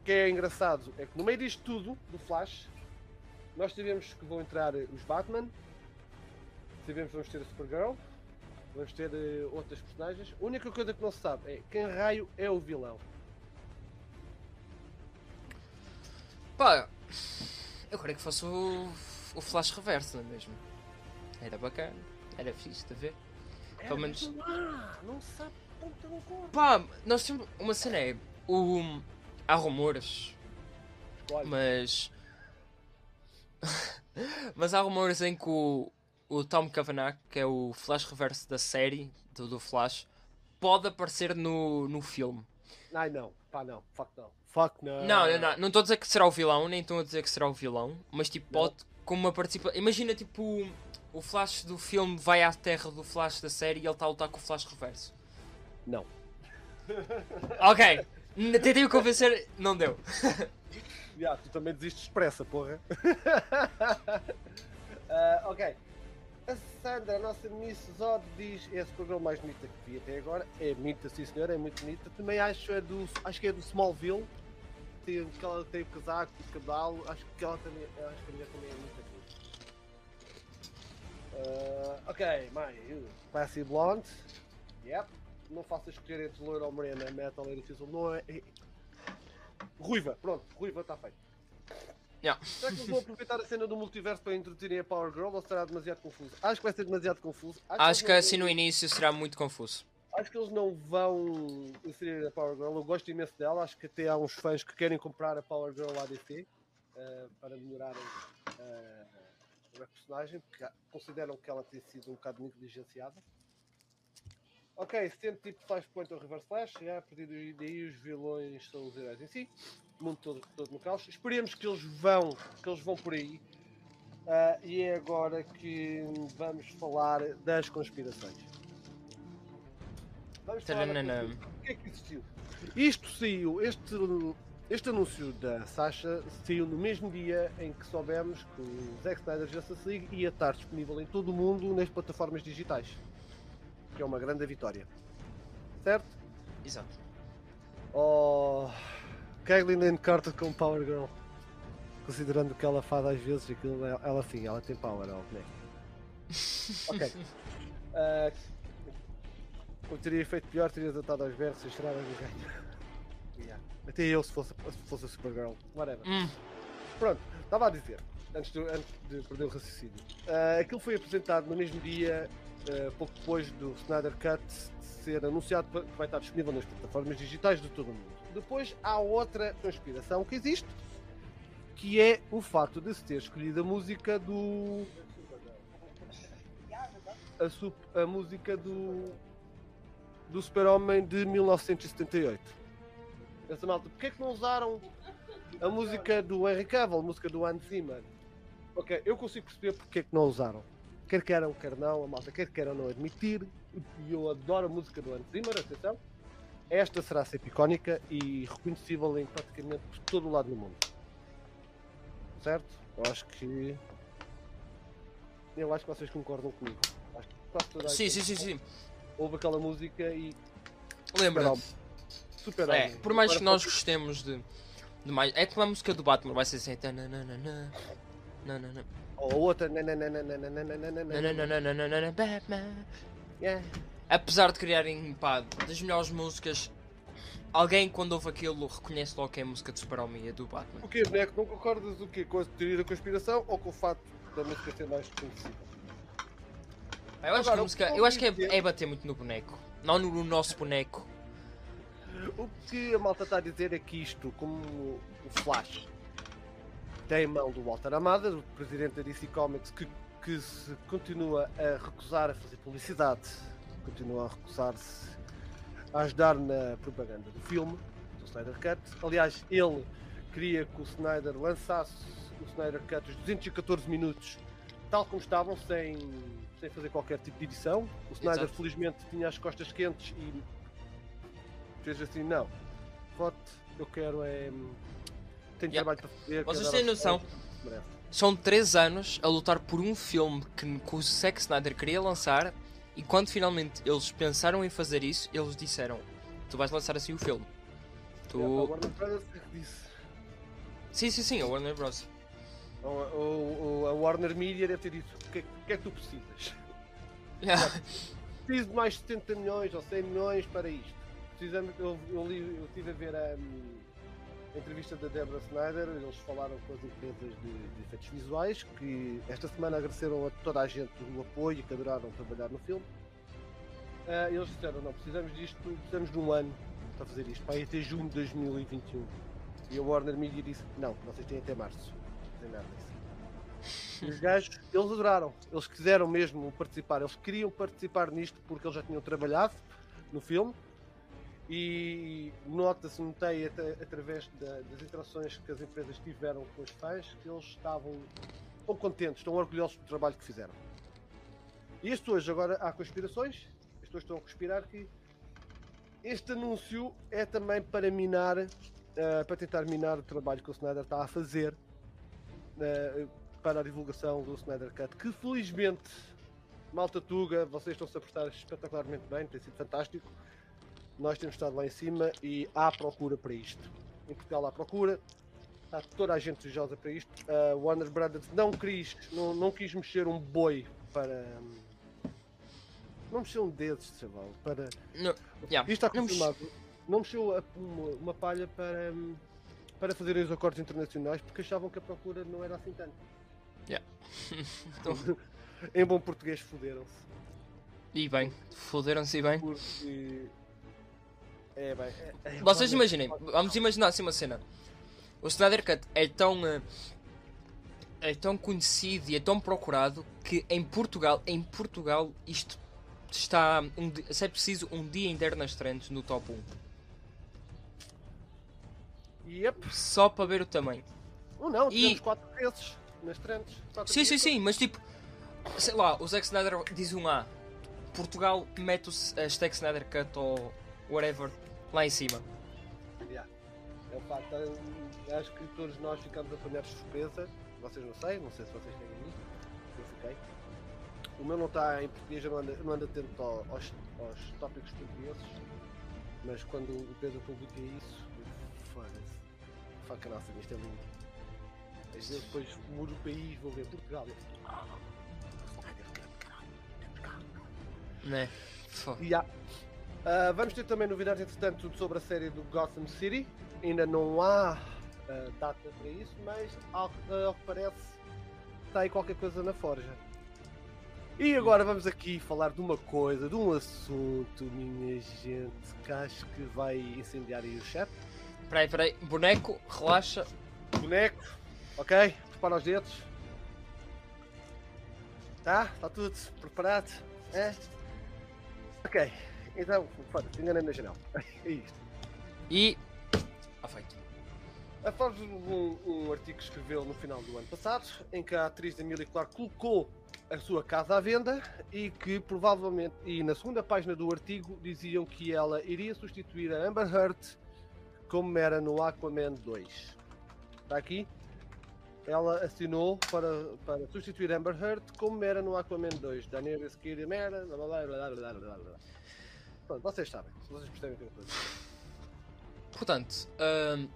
O que é engraçado é que no meio disto tudo, do Flash, nós sabemos que vão entrar os Batman, sabemos que vamos ter a Supergirl, vamos ter eh, outras personagens. A única coisa que não se sabe é quem raio é o vilão. Pá, eu queria que fosse o, o Flash Reverso, não é mesmo? Era bacana, era fixe de ver. Pelo menos- não sabe ponta um corpo. Pá, nós temos. Uma cena é. O, há rumores, mas. mas há rumores em que o, o Tom Cavanagh, que é o Flash Reverso da série do, do Flash, pode aparecer no, no filme. Ai não, pá não, fuck não. Fuck não. Não, não, não. Não estou a dizer que será o vilão, nem estou a dizer que será o vilão, mas tipo, Não. pode como uma participação. Imagina tipo o- Flash do filme vai à terra do Flash da série e ele está a lutar com o Flash reverso. Não. Ok, tentei o convencer, não deu. Já, tu também desistes depressa, porra. Ah, ok. A Sandra, a nossa Miss Zod, diz é a Supergirl mais bonita que vi até agora. É bonita, sim senhora, é muito bonita. Também acho, é do, acho que é do Smallville. Tem, que ela tem o casaco, o cabelo. Acho que ela também, acho que a mulher também é muito bonita. Ah, ok, mais. Classy Blonde. Yep. Não faças escolher entre loira ou morena, metal é difícil. Não é, Ruiva, pronto, ruiva está feito. Yeah. Será que eles vão aproveitar a cena do multiverso para introduzirem a Power Girl ou será demasiado confuso? Acho que vai ser demasiado confuso. Acho eles que não- assim no início será muito confuso. Acho que eles não vão inserir a Power Girl. Eu gosto imenso dela. Acho que até há uns fãs que querem comprar a Power Girl ADC eh, para melhorarem eh, a personagem, porque consideram que ela tem sido um bocado negligenciada. Ok, setembro tipo Flashpoint ou Reverse Flash. Já, a partir daí os vilões são os heróis em si. O mundo todo, todo no caos. Esperemos que eles vão, que eles vão por aí. Ah, e é agora que vamos falar das conspirações. Vamos Taranana. O que é que existiu? Isto saiu, este, este anúncio da Sasha saiu no mesmo dia em que soubemos que o Zack Snyder Justice League ia estar disponível em todo o mundo nas plataformas digitais. Que é uma grande vitória. Certo? Exato. Oh, Kathleen Lane Carter com Power Girl. Considerando o que ela faz às vezes, aquilo, ela, ela sim, ela tem power, ela boneca. Ok. Ah, eu teria feito pior, teria adotado aos berros e chorar no ganho. Yeah. Até eu se fosse, se fosse a Supergirl. Whatever. Hum, Pronto, estava a dizer, antes de, antes de perder o raciocínio. Ah, aquilo foi apresentado no mesmo dia, ah, pouco depois do Snyder Cut ser anunciado que vai estar disponível nas plataformas digitais de todo o mundo. Depois há outra conspiração que existe, que é o facto de se ter escolhido a música do. A, sup- a música do. Do Super-Homem de 1978. Essa malta, porquê é que não usaram a música do Henry Cavill, a música do Hans Zimmer. Ok, eu consigo perceber porque é que não usaram. Quer queiram, quer não, a malta quer queiram não admitir. E eu adoro a música do Hans Zimmer, atenção. Esta será sempre icónica e reconhecível em praticamente todo o lado do mundo. Certo? Eu acho que. Eu acho que vocês concordam comigo. Acho que quase toda a sim, sim, sim, sim. Ouve aquela música e. Lembra? Super É, por mais que nós gostemos de, de mais. É como a música do Batman, vai ser assim. tananana, nanana, Ou a outra. nananana, Batman. Yeah. Apesar de criarem, pá, das melhores músicas, alguém quando ouve aquilo reconhece logo que é a música de Super-Homem e do Batman. O que, boneco? Não concordas o quê? Com a teoria da conspiração ou com o facto da música ser mais conhecida? Eu acho que Agora, a música, que eu acho que é, é bater muito no boneco, não no, no nosso boneco. O que a malta está a dizer é que isto, como o Flash, tem mão do Walter Amada, o presidente da DC Comics, que, que se continua a recusar a fazer publicidade, continua a recusar-se a ajudar na propaganda do filme, do Snyder Cut. Aliás, ele queria que o Snyder lançasse o Snyder Cut os 214 minutos, tal como estavam, sem, sem fazer qualquer tipo de edição. O Snyder, Exato. felizmente, tinha as costas quentes e fez assim: não, vote, eu quero é. Tenho Yeah. trabalho para fazer. Vocês têm noção? São 3 anos a lutar por um filme que, que o Zack Snyder queria lançar e quando finalmente eles pensaram em fazer isso, eles disseram: Tu vais lançar assim o filme. Tu... Yeah, a Warner Brothers é disse. Sim, sim, sim, a Warner Bros. O- o- o- a Warner Media deve ter dito: o que, é- que é que tu precisas? Preciso de mais 70 milhões ou 100 milhões para isto. Precisamos, eu, eu, li, eu estive a ver a, hum, a entrevista da Deborah Snyder, eles falaram com as empresas de, de efeitos visuais que esta semana agradeceram a toda a gente o apoio e que adoraram trabalhar no filme. Ah, eles disseram, não, precisamos disto, precisamos de um ano para fazer isto, para ir até junho de 2021. E a Warner Media disse, não, vocês têm até março. Disso. E os gajos, eles adoraram, eles quiseram mesmo participar, eles queriam participar nisto porque eles já tinham trabalhado no filme e nota-se, notei através da- das interações que as empresas tiveram com os fãs que eles estavam estão contentes, estão orgulhosos do trabalho que fizeram. E isto hoje, agora há conspirações, as pessoas estão a conspirar que este anúncio é também para minar, eh, para tentar minar o trabalho que o Snyder está a fazer eh, para a divulgação do Snyder Cut, que felizmente, malta Tuga, vocês estão-se a prestar espetacularmente bem, tem sido fantástico. Nós temos estado lá em cima e há procura para isto. Em Portugal há procura, está toda a gente desejosa para isto. A Warner Brothers não quis, não, não quis mexer um boi para. Não mexeu um dedo, sei lá, para. Não, yeah, Isto está não mex- confirmado. Não mexeu a- uma, uma palha para, hum, para fazerem os acordos internacionais porque achavam que a procura não era assim tanto. Então- em bom português, foderam-se. E bem, foderam-se e bem. Porque. É bem. é- é- Vocês imaginem, vamos imaginar assim uma cena. O Snyder Cut é tão. eh, é tão conhecido e é tão procurado que em Portugal, em Portugal, isto está. Um, se é preciso, um dia inteiro nas trends no top 1. Yep. Só para ver o tamanho. Ou não, E- tivemos quatro vezes. nas quatro Sim, sim, sim, mas tipo, sei lá, o Zack Snyder diz um A, Portugal mete o hashtag Snyder Cut ou whatever lá em cima. Yeah. É o facto, hum, acho que todos nós ficamos apanhados de surpresa. Vocês não sei, não sei se vocês têm aí. Eu fiquei. O meu não está em português, eu não ando, não ando atento ao- aos, aos tópicos portugueses. Mas quando o Pedro publica isso, foda-se. Faca nossa, isto é lindo. Às vezes depois mudo o país, vou ver Portugal. Eu, ah. Né? Yeah. Ah, vamos ter também novidades, entretanto, sobre a série do Gotham City. Ainda não há ah, data para isso, mas ao, ao que parece está aí qualquer coisa na forja. E agora vamos aqui falar de uma coisa, de um assunto, minha gente, que acho que vai incendiar aí o chat. Peraí, peraí, boneco, relaxa. Boneco, ok? Prepara os dedos. Tá? Está tudo preparado? É? Ok. Então, foda-se, enganei na janela. É isto. E. Ah, feito. Após um, um artigo que escreveu no final do ano passado, em que a atriz Emilia Clarke colocou a sua casa à venda e que provavelmente, e na segunda página do artigo, diziam que ela iria substituir a Amber Heard como era no Aquaman 2. Está aqui? Ela assinou para, para substituir Amber Heard como era no Aquaman 2. Daniel Esquire Mera, blá blá blá blá blá blá blá. Pronto, vocês sabem, se vocês percebem o que eu estou a dizer. Portanto, hum,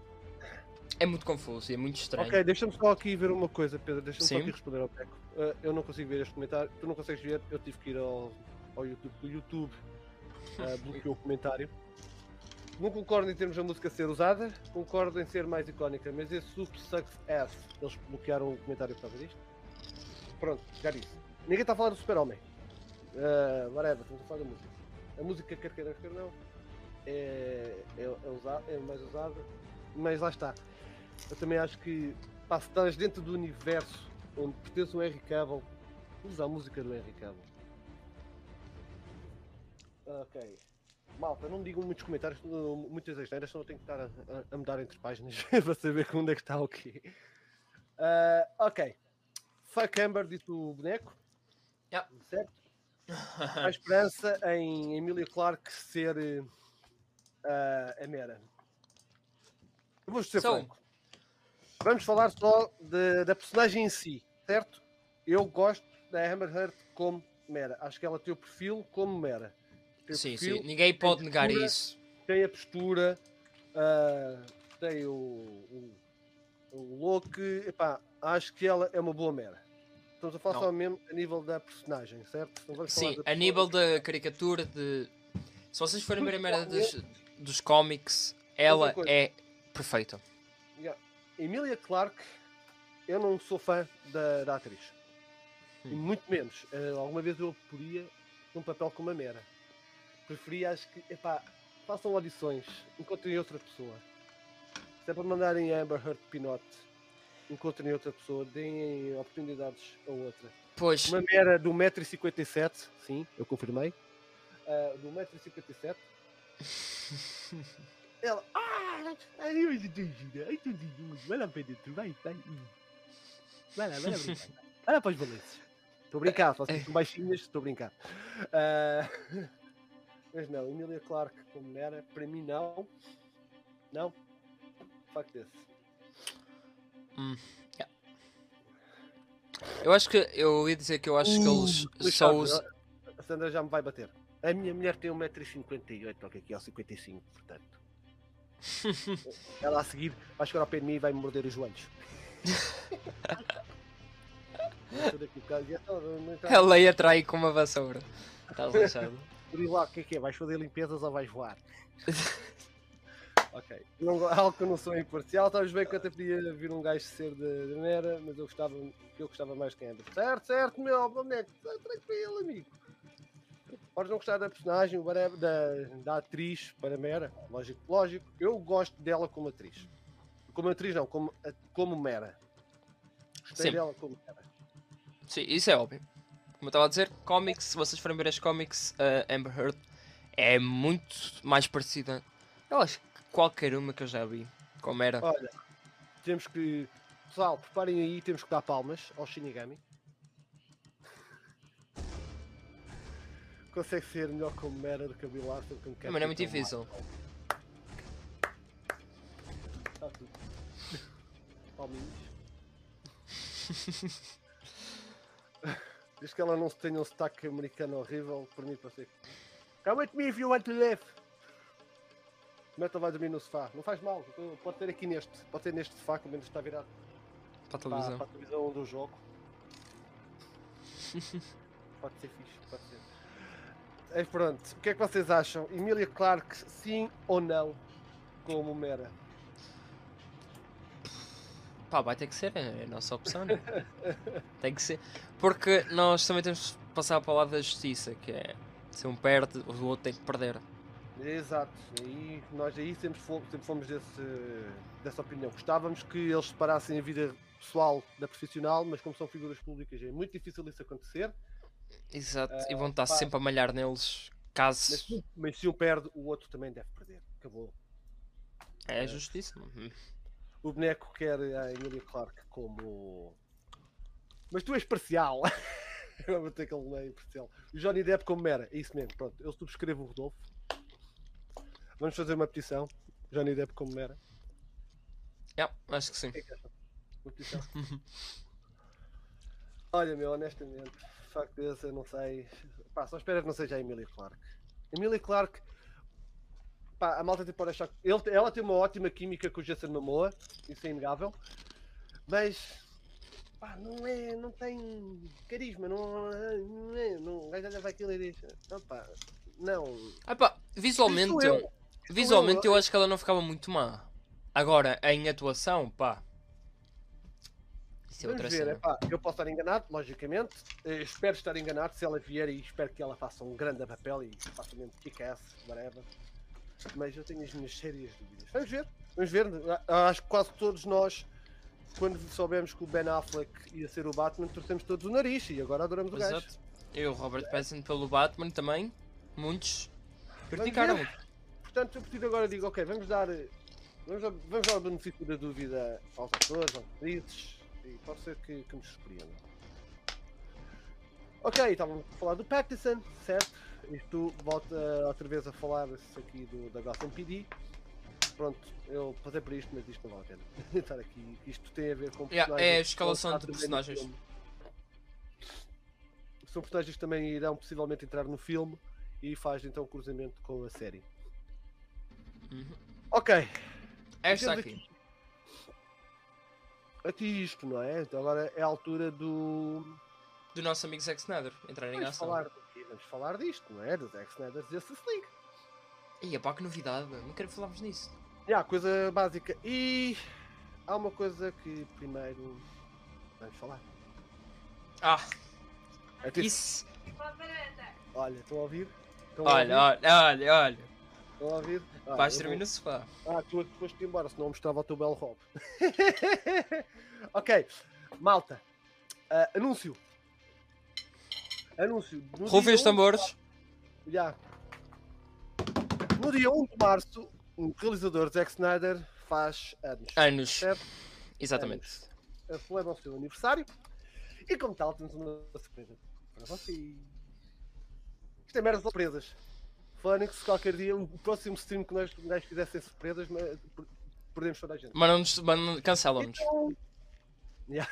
é muito confuso e é muito estranho. Ok, deixa-me só aqui ver uma coisa, Pedro. Deixa-me só aqui responder ao Peco. Uh, eu não consigo ver este comentário. Tu não consegues ver, eu tive que ir ao, ao YouTube. O YouTube uh, bloqueou o comentário. Não concordo em termos da música ser usada, concordo em ser mais icónica, mas esse Soup Sucks Ass, eles bloquearam o comentário por causa disto. Pronto, já disse. Ninguém está a falar do Super-Homem. Uh, whatever, estamos a falar da música. A música, quer queira, quer não, é, é, é, usa- é mais usada, mas lá está. Eu também acho que pá, se estás dentro do universo onde pertence o Henry Cavill, usa a música do Henry Cavill. Ok. Malta, não digam muitos comentários, não- muitas asneiras, senão eu tenho que estar a, a- a mudar entre páginas para saber onde é que está o quê. Ah, ok. Fuck Amber, dito o boneco. Yeah. Certo? Há esperança em Emilia Clarke ser eh, ah, a Mera. Eu vou ser So- franco. Vamos falar só de- da personagem em si, certo? Eu gosto da Amber Heard como Mera. Acho que ela tem o perfil como Mera. Tem Sim, perfil, sim, ninguém pode negar isso. Tem a postura, ah, tem o, o, o look. Epá, acho que ela é uma boa Mera. Estamos a falar Não. só mesmo a nível da personagem, certo? Sim, a nível da caricatura de. Se vocês forem ver a merda dos, dos cómics, ela é perfeita. Yeah. Emilia Clarke, eu não sou fã da, da atriz. Hum. muito menos. eh, alguma vez eu poria num papel como a Mera. Preferia, acho que, epá, façam audições, encontrem outra pessoa. Se é para mandarem a Amber Heard Pinote, encontrem outra pessoa, deem oportunidades a outra. Pois, Uma Mera do 1,57m, sim, eu confirmei. ah, do 1,57m. Ela, ah, ai, eu estou gira, ai, estou gira, vai lá para dentro, vai, vai. Vai lá, vai lá brincar. Vai lá para os balanços. Estou a brincar, se vocês são baixinhas, estou a brincar. Ah, mas não, Emilia Clarke como era, para mim não. Não. Fuck this. eu acho que. Eu ia dizer que eu acho que eles Uh, só lixado, usam. A Sandra já me vai bater. A minha mulher tem 1,58m, ok, aqui ao 55, portanto. Ela a seguir vai chegar ao pé de mim e vai me morder os joelhos. Entra- Ela ia atrair com uma vassoura. Estás lixado. Aí lá, o que é que é? Vais fazer limpezas ou vais voar? ok. Não, algo que eu não sou imparcial, talvez bem que eu até podia vir um gajo ser de, de Mera, mas eu gostava, eu gostava mais que Amber. Certo, certo, meu, boneco, tá tranquilo, amigo. Podes não gostar da personagem, whatever, da, da atriz para Mera, lógico, lógico. Eu gosto dela como atriz. Como atriz não, como, a- como Mera. Gostei Sim. dela como Mera. Sim, isso é óbvio. Como eu estava a dizer, comics, se vocês forem ver as comics, a Amber Heard é muito mais parecida. Eu acho que qualquer uma que eu já vi, como era. Olha, temos que Pessoal, preparem aí, temos que dar palmas ao Shinigami. Consegue ser melhor como Mera do que a Bill Larson como Mano, é muito difícil. Está tudo. Palminhos. Desde que ela não tenha um sotaque americano horrível, por mim para ser. Come with me if you want to live. Metal vai dormir no sofá. Não faz mal. Pode ter aqui neste. Pode ter neste sofá, ao menos está virado Para a televisão. para a televisão eu jogo. pode ser fixe, pode ser. É pronto. O que é que vocês acham? Emília Clarke, sim ou não? Como Mera? Pá, vai ter que ser, é a nossa opção, né? Tem que ser. Porque nós também temos que passar para o lado da justiça, que é se um perde, o outro tem que perder. Exato, e nós aí sempre fomos, sempre fomos desse, dessa opinião. Gostávamos que eles separassem a vida pessoal da profissional, mas como são figuras públicas é muito difícil isso acontecer. Exato, e vão estar pá. sempre a malhar neles caso. Mas, se- mas se um perde, o outro também deve perder. Acabou. É a justiça. Uhum. O boneco quer a Emilia Clarke como. Mas tu és parcial. Eu vou ter aquele meio parcial. O Johnny Depp como Mera, é isso mesmo. Pronto, eu subscrevo o Rodolfo. Vamos fazer uma petição. Johnny Depp como Mera. Yeah, acho que sim. O que é que acham? Uma petição. Olha, meu, honestamente, de facto, esse eu não sei. Pá, só espero que não seja a Emilia Clarke. Emilia Clarke, pá, a malta tem pode achar que. Ele, ela tem uma ótima química com o Jason Momoa, isso é inegável, mas. Pá, não é, não tem carisma, não, não é, não, o gajo olha para aquilo e diz, não pá, não. Ah, pá, visualmente, eu, visualmente eu acho que ela não ficava muito má. Agora, em atuação, pá. Isso é outra ver, cena. epá, eu posso estar enganado, logicamente. Eh, espero estar enganado se ela vier e espero que ela faça um grande papel e faça mesmo kick-ass, whatever. Mas eu tenho as minhas sérias dúvidas. Vamos ver, vamos ver. Ah, Acho que quase todos nós, quando soubemos que o Ben Affleck ia ser o Batman, torcemos todos o nariz e agora adoramos o gajo. Exato. Eu, Robert Pattinson pelo Batman também. Muitos criticaram. Portanto, eu partir de agora digo, ok, vamos dar, vamos dar, vamos dar o benefício da dúvida aos atores, aos atrizes, e pode ser que, que nos surpreendam. Ok, estávamos a falar do Pattinson, certo? Isto volta outra vez a falar-se aqui do, da Gotham PD. Pronto, eu passei por isto, mas isto não vale a pena estar aqui. Isto tem a ver com Yeah, é a escalação de personagens. São personagens que também irão possivelmente entrar no filme e faz então o cruzamento com a série. Uhum. Ok, Esta Temos aqui. aqui isto, não é? Então agora é a altura do. Do nosso amigo Zack Snyder entrar em ação. falar? Vamos falar disto, não é? Do Zack Snyder's Justice League. Ia pá, que novidade, não quero falarmos nisso. Já, coisa básica. E há uma coisa que primeiro vamos falar. Ah, Atenção. isso. Olha, estão a ouvir? Estão a Olha, olha, olha, olha. ouvir? Estão a ouvir? Ah, Vais dormir vou- no sofá. Ah, tu foste embora, senão mostrava o teu belo hop. ok, malta. Ah, anúncio. Anúncio. Rufem os 1 tambores. Já. No dia 1 de março, o realizador Zack Snyder faz anos. Anos. Exatamente. Anos. Celebram o seu aniversário. E como tal, temos uma surpresa para vocês. Isto é merda de surpresas. Fónix, qualquer dia, o próximo stream que nós, nós fizessem surpresas, mas per- perdemos toda a gente. Mas não nos, mas não- cancelam-nos. Então... Yeah.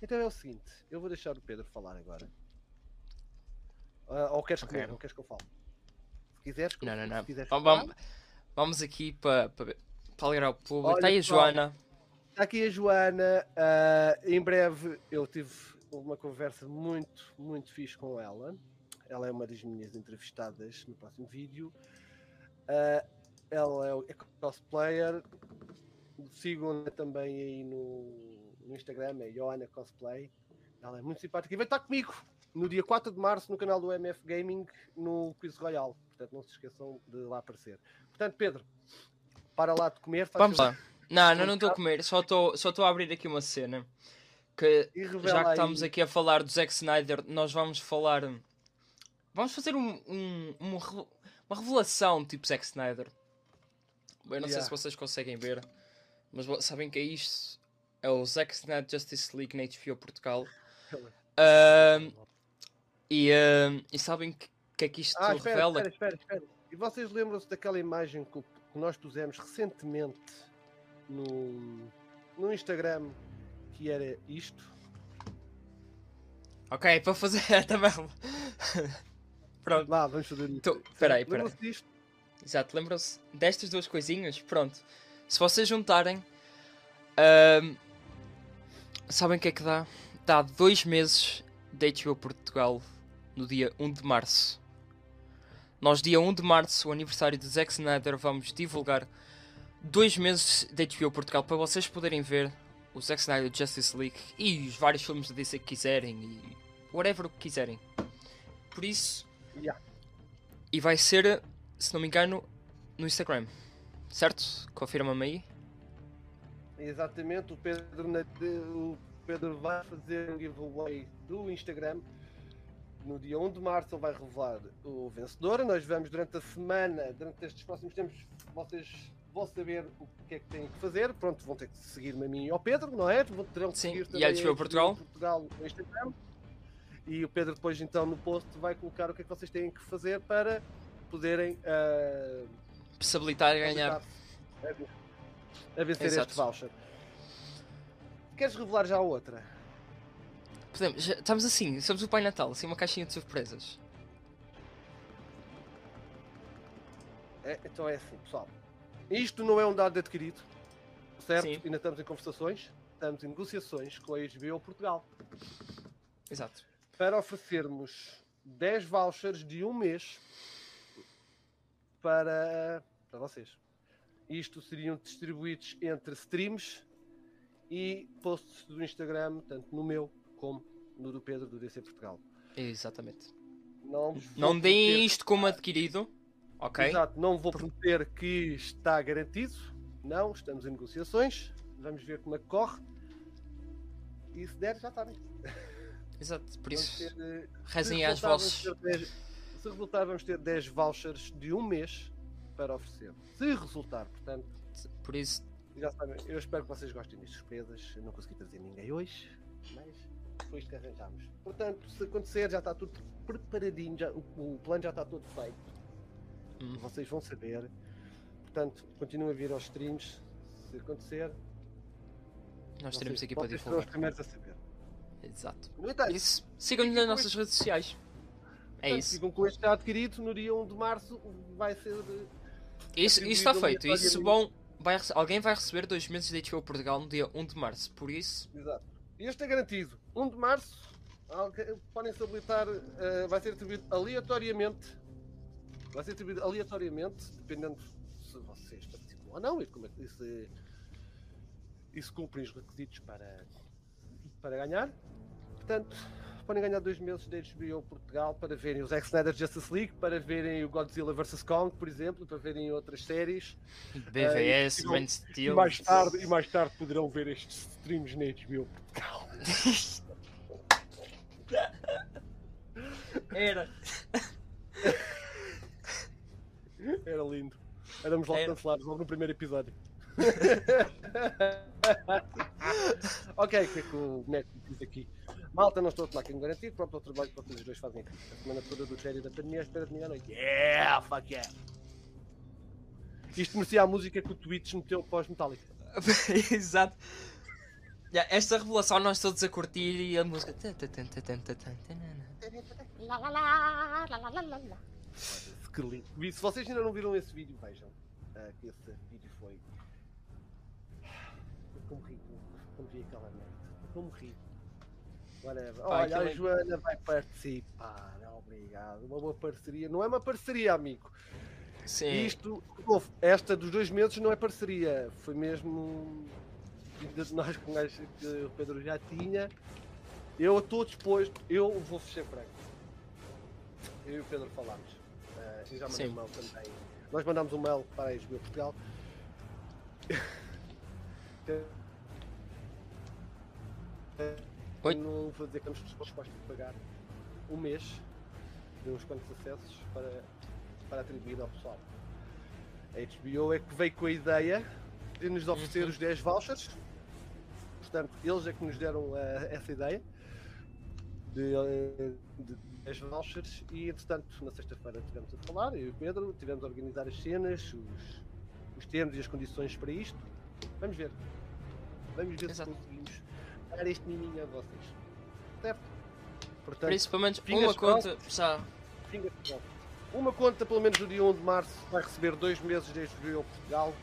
Então é o seguinte, eu vou deixar o Pedro falar agora. Ah, ou queres Ok. comer, ou queres que eu fale? Se quiseres, Não, não, se não. quiseres Vamos, vamos, vamos aqui para para para alegrar o público. Está aí a. Joana. Está aqui a Joana. ah, em breve eu tive uma conversa muito, muito fixe com ela. Ela é uma das minhas entrevistadas no próximo vídeo. Ah, ela é, o- é cosplayer. Sigam-na também aí no, no Instagram, é Joana Cosplay. Ela é muito simpática e vai estar comigo no dia 4 de março no canal do MF Gaming no Quiz Royal. Portanto, não se esqueçam de lá aparecer. Portanto, Pedro, para lá de comer. Vamos lá. Não, não, não estou a comer. Só estou só a abrir aqui uma cena. Que já que aí- estamos aqui a falar do Zack Snyder, nós vamos falar. Vamos fazer um, um- uma, re- uma revelação tipo Zack Snyder. Eu não sei Yeah. se vocês conseguem ver, mas sabem que é isto. É o Zack Snyder Justice League na HBO Portugal. Ahm, e, ahm, e sabem que, que é que isto Ah, espera, revela? espera, espera, espera. E vocês lembram-se daquela imagem que, o- que nós pusemos recentemente no, no Instagram que era isto? Ok, para fazer a tabela. Pronto. Lá, vamos fazer isso. Então, peraí, peraí. Lembram-se disto? Exato, lembram-se destas duas coisinhas? Pronto. Se vocês juntarem, ahm, sabem o que é que dá? Dá dois meses de HBO Portugal no dia 1 de março. Nós, dia 1 de março, o aniversário de Zack Snyder, vamos divulgar dois meses de HBO Portugal para vocês poderem ver o Zack Snyder Justice League e os vários filmes da DC que quiserem e whatever o que quiserem. Por isso, Yeah. e vai ser, se não me engano, no Instagram. Certo? Confirma-me aí. Exatamente, o Pedro, o Pedro vai fazer um giveaway do Instagram. No dia 1 de março ele vai revelar o vencedor. Nós vamos durante a semana, durante estes próximos tempos, vocês vão saber o que é que têm que fazer. Pronto, vão ter que seguir-me a mim e ao Pedro, não é? Vão- Terão que Sim, seguir e também a HBO Portugal? Portugal no Instagram. E o Pedro depois então no post vai colocar o que é que vocês têm que fazer para poderem ah, Se habilitar a ganhar. a vencer Exato. este voucher. Queres revelar já a outra? Podemos, já- estamos assim, somos o Pai Natal, assim uma caixinha de surpresas. É, então é assim, pessoal. Isto não é um dado adquirido, certo? Sim. Ainda estamos em conversações, estamos em negociações com a HBO Portugal Exato. para oferecermos 10 vouchers de um mês para, para vocês. Isto seriam distribuídos entre streams e posts do Instagram, tanto no meu como no do Pedro do DC Portugal. Exatamente. Não, Não deem prometer- isto como adquirido. Ok? Exato, não vou prometer que está garantido. Não, estamos em negociações. Vamos ver como é que corre. E se der, já sabem. Exato. Por Vamos isso, ter, eh, rezem se às resultar, vamos vozes. ter 10 se resultar, vamos ter 10 vouchers de um mês para oferecer. Se resultar, portanto, Por isso, já sabem, eu espero que vocês gostem das surpresas. Eu não consegui trazer ninguém hoje, mas foi isto que arranjámos. Portanto, se acontecer, já está tudo preparadinho, já- o, o plano já está todo feito. hum, vocês vão saber. Portanto, continuem a vir aos streams. Se acontecer, nós teremos aqui para vocês serão os divulgar. primeiros a saber. Exato. Entanto, isso, sigam-nos nas nossas redes sociais. É portanto, isso. Ficam com este já adquirido no dia 1 de março. Vai ser. Isso, isso está feito. Isso bom. Vai, alguém vai receber dois meses de HBO Portugal no dia 1 de março. Por isso, Exato. Este é garantido. 1 de março. Podem-se habilitar. eh, vai ser atribuído aleatoriamente. Vai ser atribuído aleatoriamente, dependendo se vocês participam ou não e como é que se, e se cumprem os requisitos para, para ganhar. Portanto, podem ganhar dois meses de HBO Portugal para verem os Zack Snyder Justice League, para verem o Godzilla vs Kong, por exemplo, para verem outras séries. BVS, e- Man E Steel. mais tarde, e mais tarde poderão ver estes streams na HBO Portugal. Era. Era lindo. Éramos logo Era. cancelados logo no primeiro episódio. ok, o que é que o Neto diz aqui? Malta, não estou a tomar aqui um garantido, pronto, o trabalho que vocês os dois fazem aqui. A semana toda do série da pandemia, à espera de mim à noite. Yeah, fuck yeah! Isto merecia a música que o Twitch meteu pós Metallica. Exato. Yeah, esta revelação nós todos a curtir e a música. Que lindo. E Se vocês ainda não viram esse vídeo, vejam. ah, que esse vídeo foi. Como ri, como vi aquela merda. Como ri. Whatever. Olha, a é- Joana vai participar. Obrigado. Uma boa parceria. Não é uma parceria, amigo. Sim. Isto, esta dos dois meses não é parceria. Foi mesmo. de Nós com gajo que o Pedro já tinha. Eu estou disposto. Eu vou fechar franco. Eu e o Pedro falámos. Eu já mandei Sim. um mail também. Nós mandámos um mail para a HBO Portugal. Oi? Não vou dizer que estamos dispostos a pagar um mês de uns quantos acessos para, para atribuir ao pessoal. A HBO é que veio com a ideia de nos oferecer Uhum. os 10 vouchers. Portanto, eles é que nos deram eh, essa ideia de, eh, de 10 vouchers e, entretanto, na sexta-feira estivemos a falar, eu e o Pedro, tivemos a organizar as cenas, os, os termos e as condições para isto. Vamos ver. Vamos ver Exato. se dar este miminho a vocês. Certo? Portanto, Por fingers uma conta crossed. Uma conta, pelo menos no dia 1 de março, vai receber dois meses desde veio a Portugal.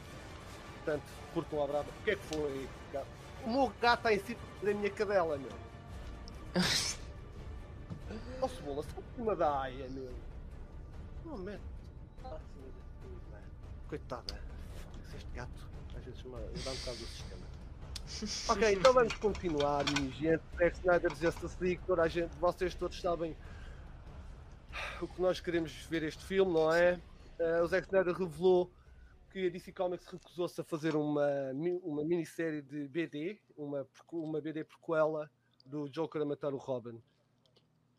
Portanto, curtam a brava. O que é que foi? gato? O meu gato está em cima da minha cadela, meu. Ó cebola, sai de cima da aia, meu. Não, mete. Ah, sim, Coitada. Este gato, às vezes, me dá um bocado do sistema. Ok, então vamos continuar, minha gente. Zack Snyder Justice a gente, vocês todos sabem o que nós queremos ver este filme, não é? Eh, o Zack Snyder revelou que a DC Comics recusou-se a fazer uma, uma minissérie de BD, uma, uma BD prequela do Joker a matar o Robin.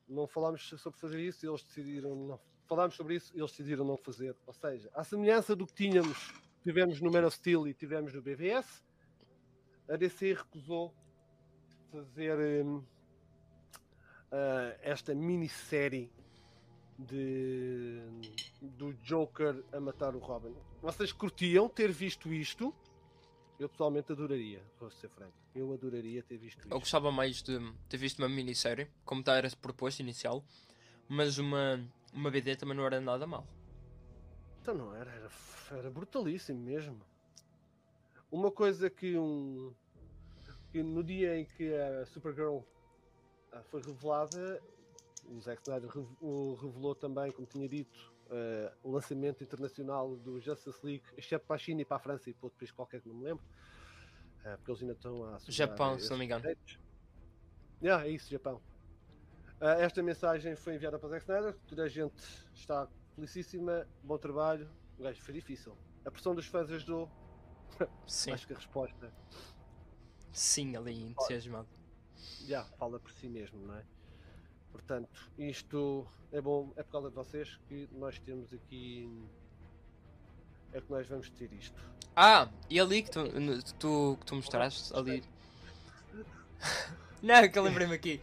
Não falámos sobre fazer isso, eles decidiram não. Falámos sobre isso, eles decidiram não fazer. Ou seja, à semelhança do que tínhamos, tivemos no Man of Steel e tivemos no BVS, a DC recusou fazer hum, ah, esta minissérie de, do Joker a matar o Robin. Vocês curtiam ter visto isto? Eu pessoalmente adoraria, vou ser franco. Eu adoraria ter visto Eu isto. gostava mais de ter visto uma minissérie, como está era proposto inicial, mas uma, uma BD também não era nada mal. Então não era, era, era brutalíssimo mesmo. Uma coisa que um que no dia em que a Supergirl ah, foi revelada, o Zack Snyder rev- o revelou também, como tinha dito, ah, o lançamento internacional do Justice League, exceto para a China e para a França e para outro país qualquer que não me lembro, ah, porque eles ainda estão a Japão, se não me engano. Yeah, é isso, Japão. Ah, esta mensagem foi enviada para Zack Snyder, toda a gente está felicíssima, bom trabalho. O gajo foi difícil. A pressão dos fãs ajudou, Sim, acho que a resposta sim, ali entusiasmado. já fala por si mesmo, não é? Portanto, isto é bom, é por causa de vocês que nós temos aqui. É que nós vamos ter isto. Ah, e ali que tu, tu, que tu mostraste, ali. não, que eu lembrei-me aqui.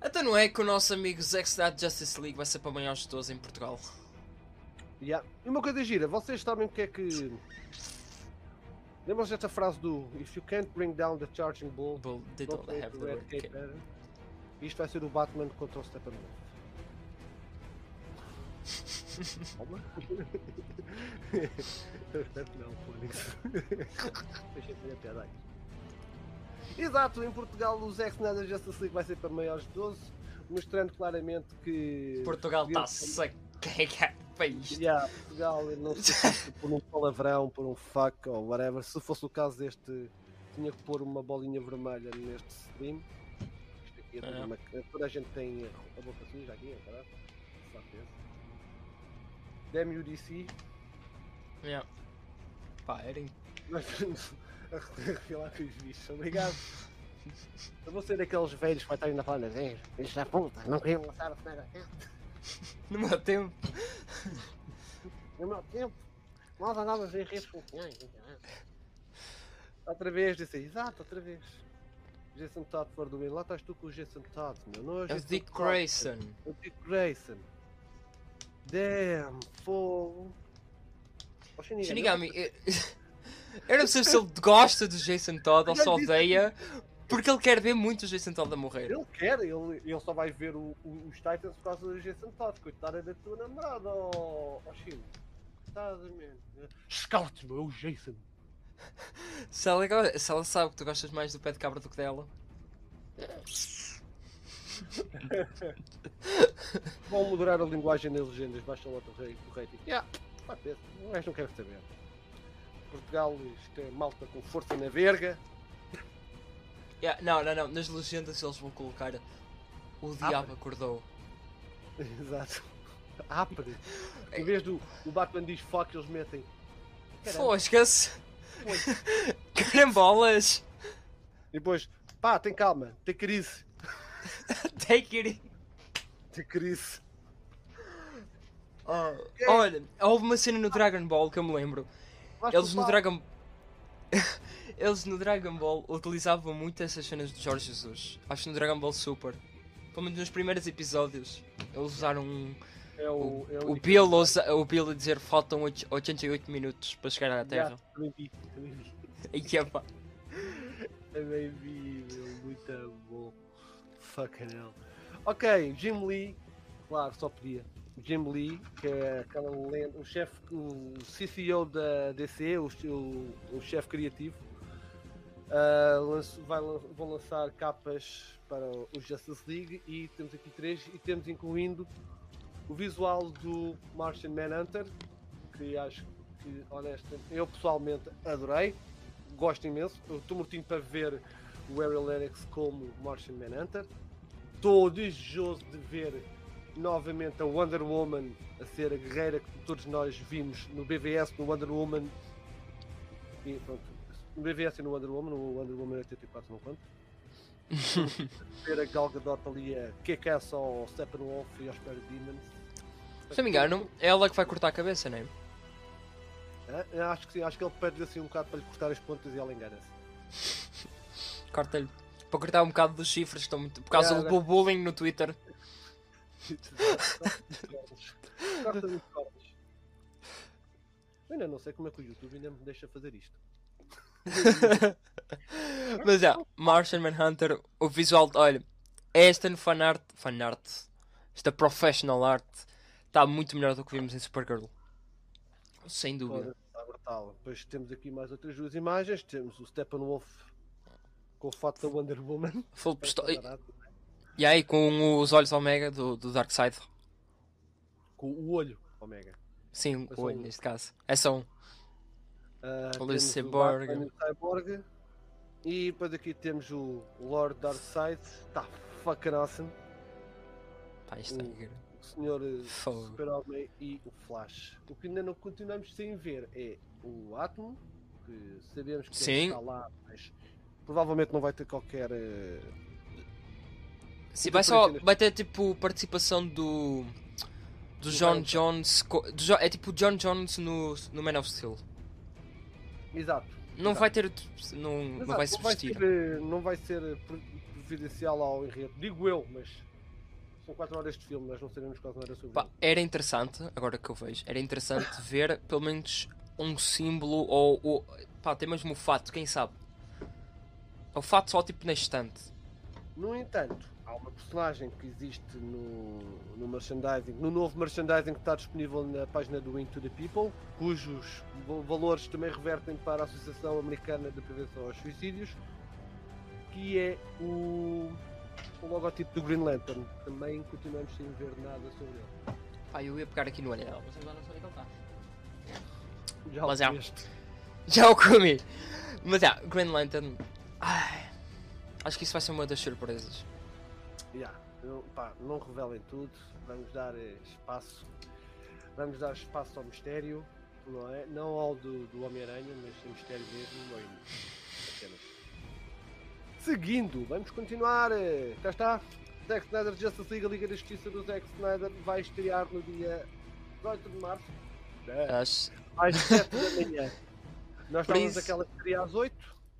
Até não é que o nosso amigo Zack Snyder Justice League vai ser para maiores de todos em Portugal. Yeah. E uma coisa gira, vocês sabem o que é que. Lembram-se desta frase do If you can't bring down the charging bull, Bull, they don't don't have the red cape ca- better. Isto vai ser o Batman contra o Steppenwolf. Calma. Eu espero que não, Fónix. Deixa eu a piada. Exato, em Portugal o Zack Snyder Justice League vai ser para maiores de 12, mostrando claramente que. Portugal tá está-se a cagar isto. Yeah, Portugal não se passa por um palavrão, por um fuck ou whatever. Se fosse o caso deste, tinha que pôr uma bolinha vermelha neste stream. Isto aqui é É. uma- toda a gente tem a boca suja aqui, é verdade? Sabe esse. Damn you DC. Yeah. Pá, era Nós estamos a revelar com os bichos. Obrigado. Eu vou ser daqueles velhos que vai estar ainda a falar nas vezes. Filhos da puta, não queriam lançar a Cut. No meu tempo. No meu tempo, nós andávamos em redes sociais. Outra vez, disse exato, outra vez. Jason Todd for do. Lá estás tu com o Jason Todd, meu. Não é o É Jason Dick Todd, Grayson. É o Dick Grayson. Damn, fogo. Ó, Shinigami, eu, eu não sei se ele gosta do Jason Todd ou disse. odeia, porque ele quer ver muito o Jason Todd a morrer. Ele quer, ele, ele só vai ver o- o- os Titans por causa do Jason Todd. Coitada da tua namorada, ó oh, Shin. Coitada, man. Scout, meu, é o Jason. Se ela, se ela sabe que tu gostas mais do pé de cabra do que dela. Vão moderar a linguagem nas legendas, lá o rei- o rating. Yeah, gajo não quer saber. Portugal, isto é malta com força na verga. Yeah, não, não, não. Nas legendas eles vão colocar o diabo acordou. Exato. Apre. Em vez do o Batman diz fuck, eles metem. Fosca-se! Carambolas! E depois, pá, tem calma, tem crise. Take it! Tem crise. Olha, houve uma cena no Dragon Ball que eu me lembro. Eles no. Dragon. Eles no Dragon Ball utilizavam muito essas cenas de Jorge Jesus. Acho que no Dragon Ball Super. Pelo menos nos primeiros episódios. Eles usaram um- É o, é o Bill, ousa- o Bill a dizer faltam oit- 88 minutos para chegar à Terra. Já, também vi, também vi. E é pá. Também vi, meu, muito bom. Fucking hell. Ok, Jim Lee, claro, só podia. Jim Lee, que é aquela lenda, o chefe, o CCO da DC, o, o, o chefe criativo, lanç- vai, vão lançar capas para o Justice League e temos aqui três e temos incluindo o visual do Martian Manhunter, que acho que honestamente eu pessoalmente adorei, gosto imenso, estou mortinho para ver o Ariel Lennox como Martian Manhunter, estou desejoso de ver novamente a Wonder Woman a ser a guerreira que todos nós vimos no BVS, no Wonder Woman. E pronto, no BVS e no Wonder Woman, no Wonder Woman 84 não conto. ver a Gal Gadot ali a kick-ass ao Steppenwolf e aos Parademons. Se não me engano, é ela que vai cortar a cabeça, não é? Ah, eu Acho que sim, acho que ele perde assim um bocado para lhe cortar as pontas e ela engana-se. Corta-lhe. Para cortar um bocado dos chifres, estão muito. Por causa Yeah, do bullying no Twitter. Corta muito cordas. Eu ainda não sei como é que o YouTube ainda me deixa fazer isto. Mas já, Martian Manhunter, o visual. Olha, esta no fanart. Fanart. Esta professional art está muito melhor do que vimos em Supergirl. Sem dúvida. estar brutal. Depois temos aqui mais outras duas imagens. Temos o Steppenwolf com o fato da Wonder Woman. Full pistola. Está barato. E aí, com os olhos Omega do, do Darkseid. Com o olho, Omega. Sim, É o olho neste caso. É só um. Ah, O temos Cyborg. E Cyborg. E depois aqui temos o Lord Darkseid. Está fucking awesome. Pá, isto é O- incrível. O Senhor eh. Super-Homem e o Flash. O que ainda não continuamos sem ver é o Atom, que sabemos que está lá, mas provavelmente não vai ter qualquer. eh, Sim, vai só. Vai ter tipo participação do. Do Do John. Jones. do é tipo o John Jones no, no Man of Steel. Exato. Não Exato. vai ter. Não, não vai se vestir. ser, eh, não vai ser prejudicial ao enredo. Digo eu, mas são 4 horas de filme, nós não sabemos quase nada sobre Pá, era interessante, agora que eu vejo, era interessante ver pelo menos um símbolo ou, ou pá, até mesmo o fato, quem sabe? O fato só tipo na estante. No entanto, há uma personagem que existe no, no merchandising, no novo merchandising que está disponível na página do Into the People, cujos valores também revertem para a Associação Americana de Prevenção aos Suicídios, que é o, o logotipo do Green Lantern. Também continuamos sem ver nada sobre ele. Pá, eu ia pegar aqui no anel, mas agora não sei onde é que ele está. Já Mas o é. Já o comi! Mas já, Green Lantern. Ai, acho que isso vai ser uma das surpresas. Ya, eu- pá, não revelem tudo, vamos dar eh, espaço, vamos dar espaço ao mistério, não é? Não ao do, do Homem-Aranha, mas ao mistério mesmo, não é? apenas. Seguindo, vamos continuar, eh, cá está, Zack Snyder Justice League, a Liga da Justiça do Zack Snyder vai estrear no dia 18 de março, Acho. às 7 da manhã. Nós estávamos aquela que seria às 8,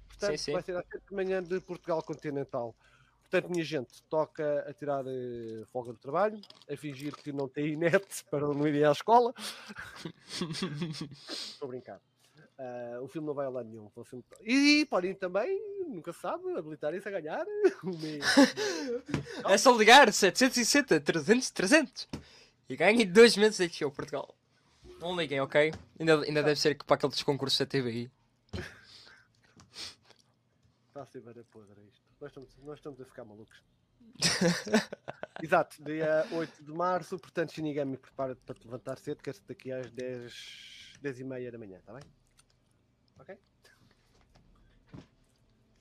portanto Sim, sim. vai ser às 7 da manhã de Portugal Continental. Portanto, minha gente, toca a tirar eh, folga do trabalho, a fingir que não tem net para não irem à escola. Estou a brincar. Ah, o filme não vai a lado nenhum. o filme- E podem também, nunca se sabe, habilitarem-se a ganhar. É só ligar 760 300 300 e ganhem dois meses de show Portugal. Não liguem, ok? Ainda, ainda deve ser que para aqueles concursos da TVI. Está a ser bem podre isto. Nós estamos, nós estamos a ficar malucos. Exato, dia 8 de março, portanto, Shinigami, prepara-te para te levantar cedo, que é daqui às 10, 10 e meia da manhã, está bem? Ok?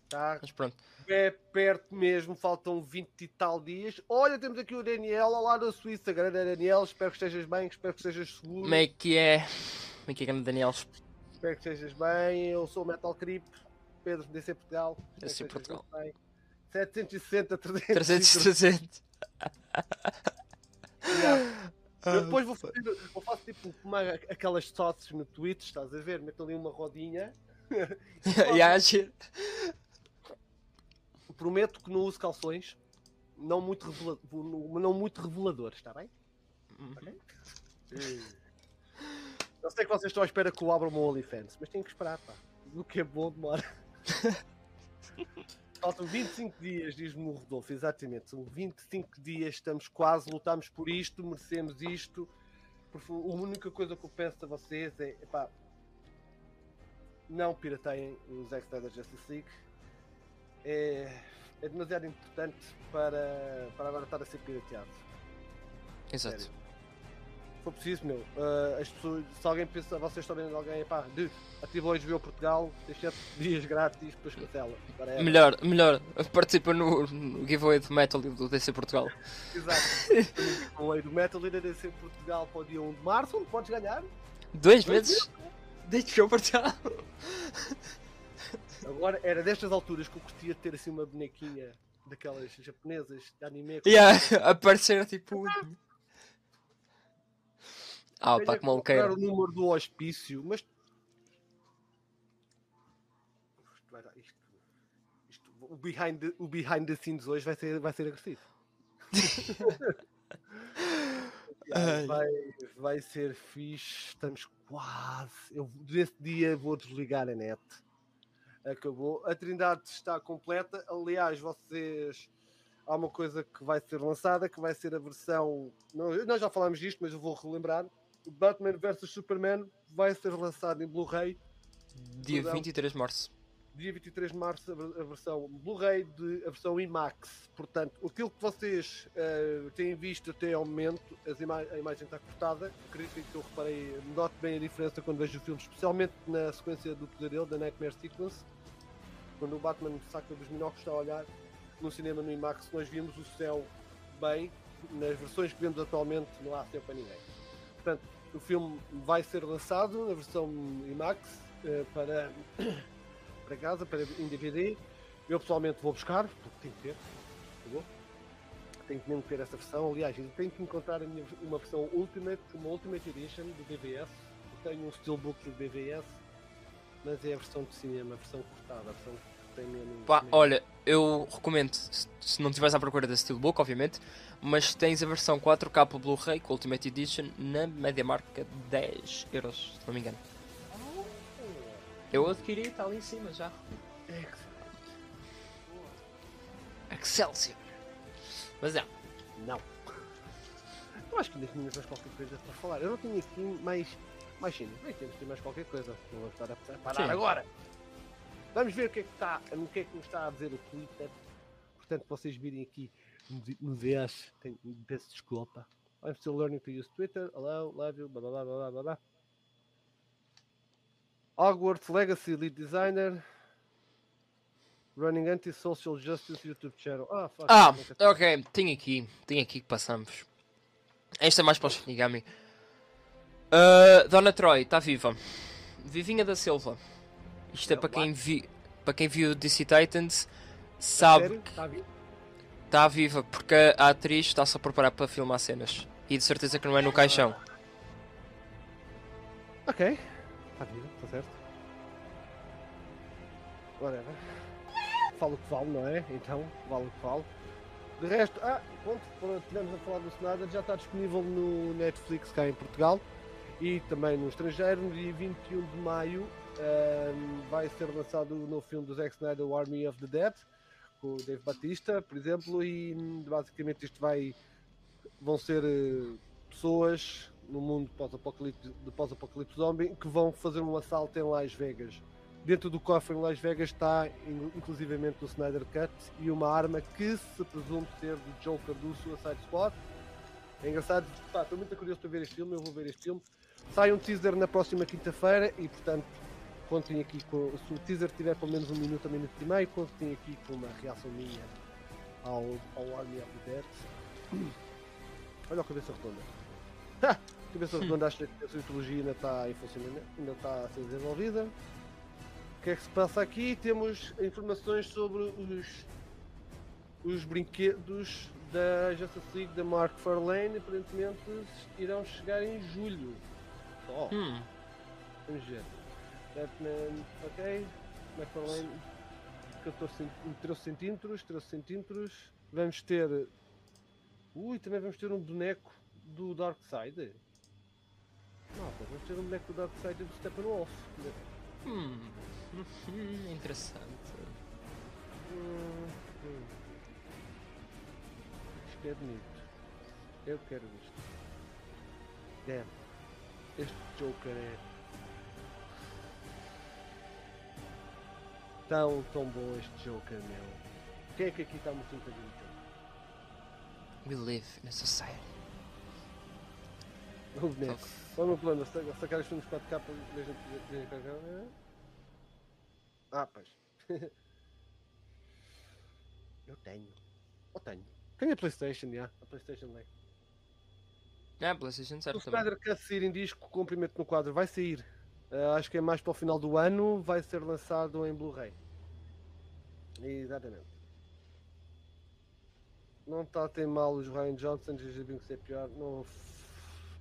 Está Mas pronto. é perto mesmo, faltam 20 e tal dias. Olha, temos aqui o Daniel, lá da Suíça, grande Daniel, espero que estejas bem, espero que estejas seguro. Como é que é? Como é que é, grande Daniel? Espero que estejas bem. Eu sou o Metal Creep, Pedro DC Portugal. DC Portugal. bem. 760, 300. 300 300. Yeah. Eu depois vou fazer, eu faço tipo uma, aquelas sauces no Twitch, estás a ver? Meto ali uma rodinha e acho. Prometo que não uso calções. Não muito, revela... não muito reveladores, está bem? Eu sei que vocês estão à espera que eu abra o meu OnlyFans, mas tenho que esperar, pá. O que é bom demora. Faltam 25 dias, diz-me o Rodolfo, exatamente. São 25 dias, estamos quase, lutamos por isto, merecemos isto. A única coisa que eu peço a vocês é, epá, não pirateiem o Zack Snyder Justice League. É, é demasiado importante para, para agora estar a ser pirateado. Exato. Sério. For preciso, meu, ah, as pessoas, se alguém pensa, vocês estão vendo alguém, pá, dude, ativa o HBO Portugal, tem 7 dias grátis, depois cancela. Whatever. Melhor, melhor. Participa no, no giveaway do Metal e do DC Portugal. Exato. o lei do Metal e da DC Portugal para o dia 1 de março, onde podes ganhar. Dois meses? Desde que eu Portugal. Agora, era destas alturas que eu curtia de ter assim uma bonequinha daquelas japonesas de anime. Yeah, aparecer tipo. Ah, que maluqueira. procurar o número do hospício, mas. Isto vai dar- isto- isto- o, behind the, o behind the scenes hoje vai ser, vai ser agressivo. Ai. vai, vai ser fixe. Estamos quase. Eu nesse dia vou desligar a net. Acabou. A Trindade está completa. Aliás, vocês. Há uma coisa que vai ser lançada, que vai ser a versão. Não, nós já falámos disto, mas eu vou relembrar. O Batman vs Superman vai ser lançado em Blu-ray Dia Perdão. 23 de março. dia 23 de março a ver- a versão Blu-ray a versão IMAX. Portanto, aquilo que vocês eh, têm visto até ao momento, as ima a imagem está cortada. Acredito que eu reparei, noto bem a diferença quando vejo o filme, especialmente na sequência do pesadelo, da Nightmare Sequence. Quando o Batman saca dos minóculos, está a olhar no cinema no IMAX, nós vimos o céu bem. Nas versões que vemos atualmente, não há céu para ninguém. Portanto, o filme vai ser lançado na versão IMAX eh, para para casa, para em DVD. Eu pessoalmente vou buscar, porque tenho que ter. Tenho que mesmo ter essa versão. Aliás, eu tenho que encontrar minha, uma versão Ultimate, uma Ultimate Edition do BVS. Eu tenho um Steelbook do BVS, mas é a versão de cinema, a versão cortada, a versão que tem menos. Pá, olha, eu recomendo, se não estiveres à procura da Steelbook, obviamente, mas tens a versão 4K Blu-ray com Ultimate Edition na média marca 10 euros, se não me engano. Eu adquiri, está ali em cima já. Excelsior! Mas é, Não. Eu acho que ainda tínhamos mais qualquer coisa para falar. Eu não tinha aqui mais. Mais. Bem, temos aqui mais qualquer coisa. Não vou estar a parar Sim. agora. Vamos ver o que é que está. O que é que nos está a dizer o Twitter. Portanto, vocês virem aqui no. Tenho, peço desculpa. I'm still learning to use Twitter. Hello, love you, blá blá blá blá blá blá. Hogwarts Legacy Lead Designer. Running Anti-Social Justice YouTube Channel. Ah, fuck, Ah, ok, tem aqui, tem aqui que passamos. Esta é mais para os Shinigami. Uh, Dona Troy, está viva. Vivinha da Silva. Isto é para quem, vi, para quem viu DC Titans, sabe que Tá vivo? está viva porque a atriz está-se a preparar para filmar cenas. E de certeza que não é no caixão. Ok. Está vivo, está certo. Whatever. Falo o que vale, não é? Então, vale o que vale. De resto, ah, pronto, estivemos a falar do Snyder, já está disponível no Netflix cá em Portugal e também no estrangeiro. No dia 21 de maio ahm, vai ser lançado o novo filme do Zack Snyder, o Army of the Dead, com o Dave Batista, por exemplo, e basicamente isto vai. vão ser eh, pessoas no mundo pós-apocalipse de pós-apocalipse zombie que vão fazer um assalto em Las Vegas. Dentro do cofre em Las Vegas está in- inclusivamente o Snyder Cut e uma arma que se presume ser do Joker do Suicide Squad. É engraçado, estou muito curioso para ver este filme, eu vou ver este filme. Sai um teaser na próxima quinta-feira e portanto contem aqui com. Se o teaser tiver pelo menos um minuto a minuto e meio, contem aqui com uma reação minha ao, ao Army of the Dead. Olha a cabeça redonda. Ha! A cabeça redonda acho que a sua mitologia ainda está em funcionamento, ainda está a ser desenvolvida. O que é que se passa aqui? Temos informações sobre os, os brinquedos da Justice League da Mark Farlane, aparentemente irão chegar em julho. Só. Hum, Vamos ver. Batman, ok. McFarlane, 14 cent- 13 centímetros, 13 centímetros. Vamos ter. Ui, também vamos ter um boneco do Darkseid. Malta, vamos ter um boneco do Darkseid do Steppenwolf. Hum, hum, interessante. Hum, hum. Isto é bonito. Eu quero isto. Damn. Este Joker é. Tão, tão bom este Joker, meu. Quem é que aqui está muito encaminho? We live in a society. O boneco. Só no plano, sa- sacar os filmes 4K para ver a gente. Ah, pois. Eu tenho. Eu tenho. Tenho a Playstation, já. A Playstation Lake. Ah, PlayStation O certo também. Snyder Cut sair em disco, comprimento no quadro, vai sair. Ah, acho que é mais para o final do ano, vai ser lançado em Blu-ray. Exatamente. Não ter mal os Ryan Johnson, sabem que é pior. Não,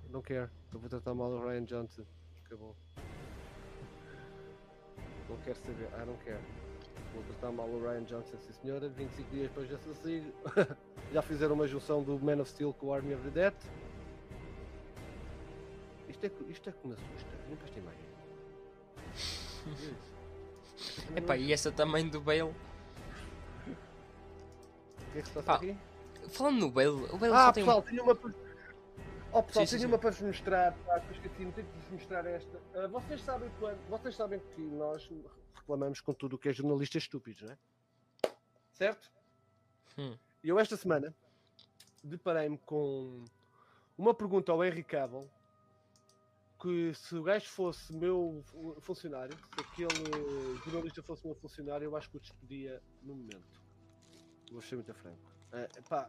não quero. Eu vou tratar mal o Ryan Johnson. Acabou. Não quero saber. Ah, não quero. Vou tratar mal o Ryan Johnson, sim senhora. 25 dias depois já se sigo. já fizeram uma junção do Man of Steel com o Army of the Dead. Isto é, que- isto é que me assusta. Para esta imagem. Epá, e essa também do Bale? O que é que se passa Pá, aqui? Falando no Bale, o Bale Ah, só tem um- pessoal, tinha uma. Oh, pessoal, Sim, sim, tinha sim. uma para vos mostrar. Ah, que esqueci, tenho que vos mostrar esta. Ah, vocês, sabem quando, vocês sabem que nós reclamamos com tudo o que é jornalistas estúpidos, não é? Certo? Hum. Eu, esta semana, deparei-me com uma pergunta ao Henry Cavill que se o gajo fosse meu fu- funcionário, se aquele jornalista fosse meu funcionário, eu acho que o despedia no momento. Vou ser muito franco. Ah, pá,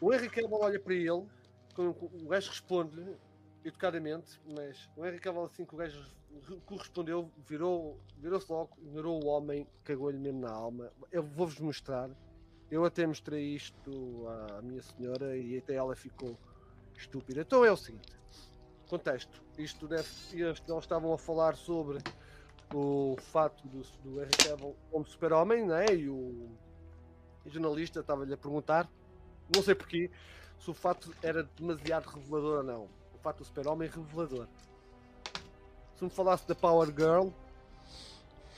o Henry Cavill olha para ele, o gajo responde educadamente, mas o Henry Cavill assim que o gajo re- correspondeu, virou, virou-se logo, ignorou o homem, cagou-lhe mesmo na alma. Eu vou-vos mostrar. Eu até mostrei isto à minha senhora e até ela ficou estúpida. Então é o seguinte: contexto. Isto deve. Eles, eles estavam a falar sobre o fato do, do Henry Cavill como super-homem, né? E o jornalista estava-lhe a perguntar, não sei porquê, se o fato era demasiado revelador ou não. O fato do super-homem é revelador. Se me falasse da Power Girl,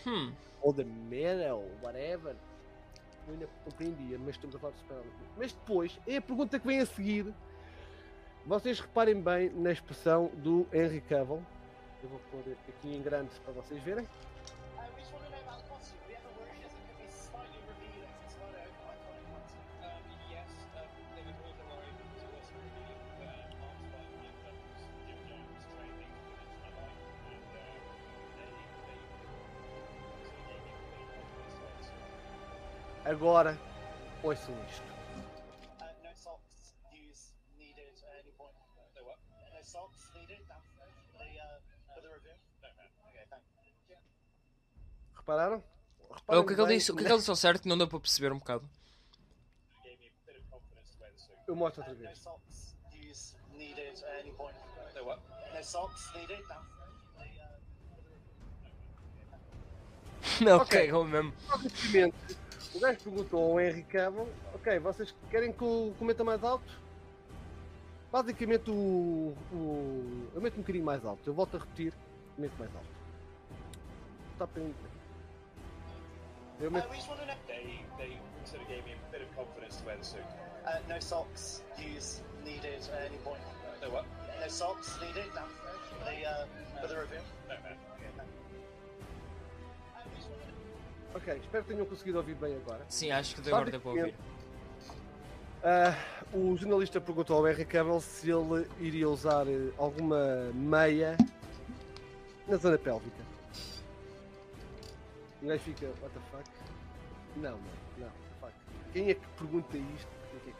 Hum, ou da Man, ou whatever, eu ainda compreendia, mas estamos a falar do super-homem. Mas depois, é a pergunta que vem a seguir. Vocês reparem bem na expressão do Henry Cavill. Eu vou pôr aqui em grande para vocês verem. Uh, we just que é que ele disse? O que é que ele disse ao certo não deu para perceber um bocado? Eu mostro outra no vez. Não, Ok. cagou mesmo. Basicamente, o gajo perguntou ao Henry Cavill: Ok, vocês querem que eu cometa mais alto? Basicamente, o, o, eu meto um bocadinho mais alto. Eu volto a repetir: meto mais alto. Está para uh, meto. we just want to know. They, they sort of gave me a bit of confidence to wear the suit. Uh, no socks use needed at any point. No what? No socks needed for the, uh, for the review. No. Uh, know. Ok, espero que tenham conseguido ouvir bem agora. Sim, acho que deu agora deu para ouvir. Ah, o jornalista perguntou ao Henry Cavill se ele iria usar eh, alguma meia na zona pélvica. O gajo fica, what the fuck? Não, não, não, what the fuck. Quem é que pergunta isto? É que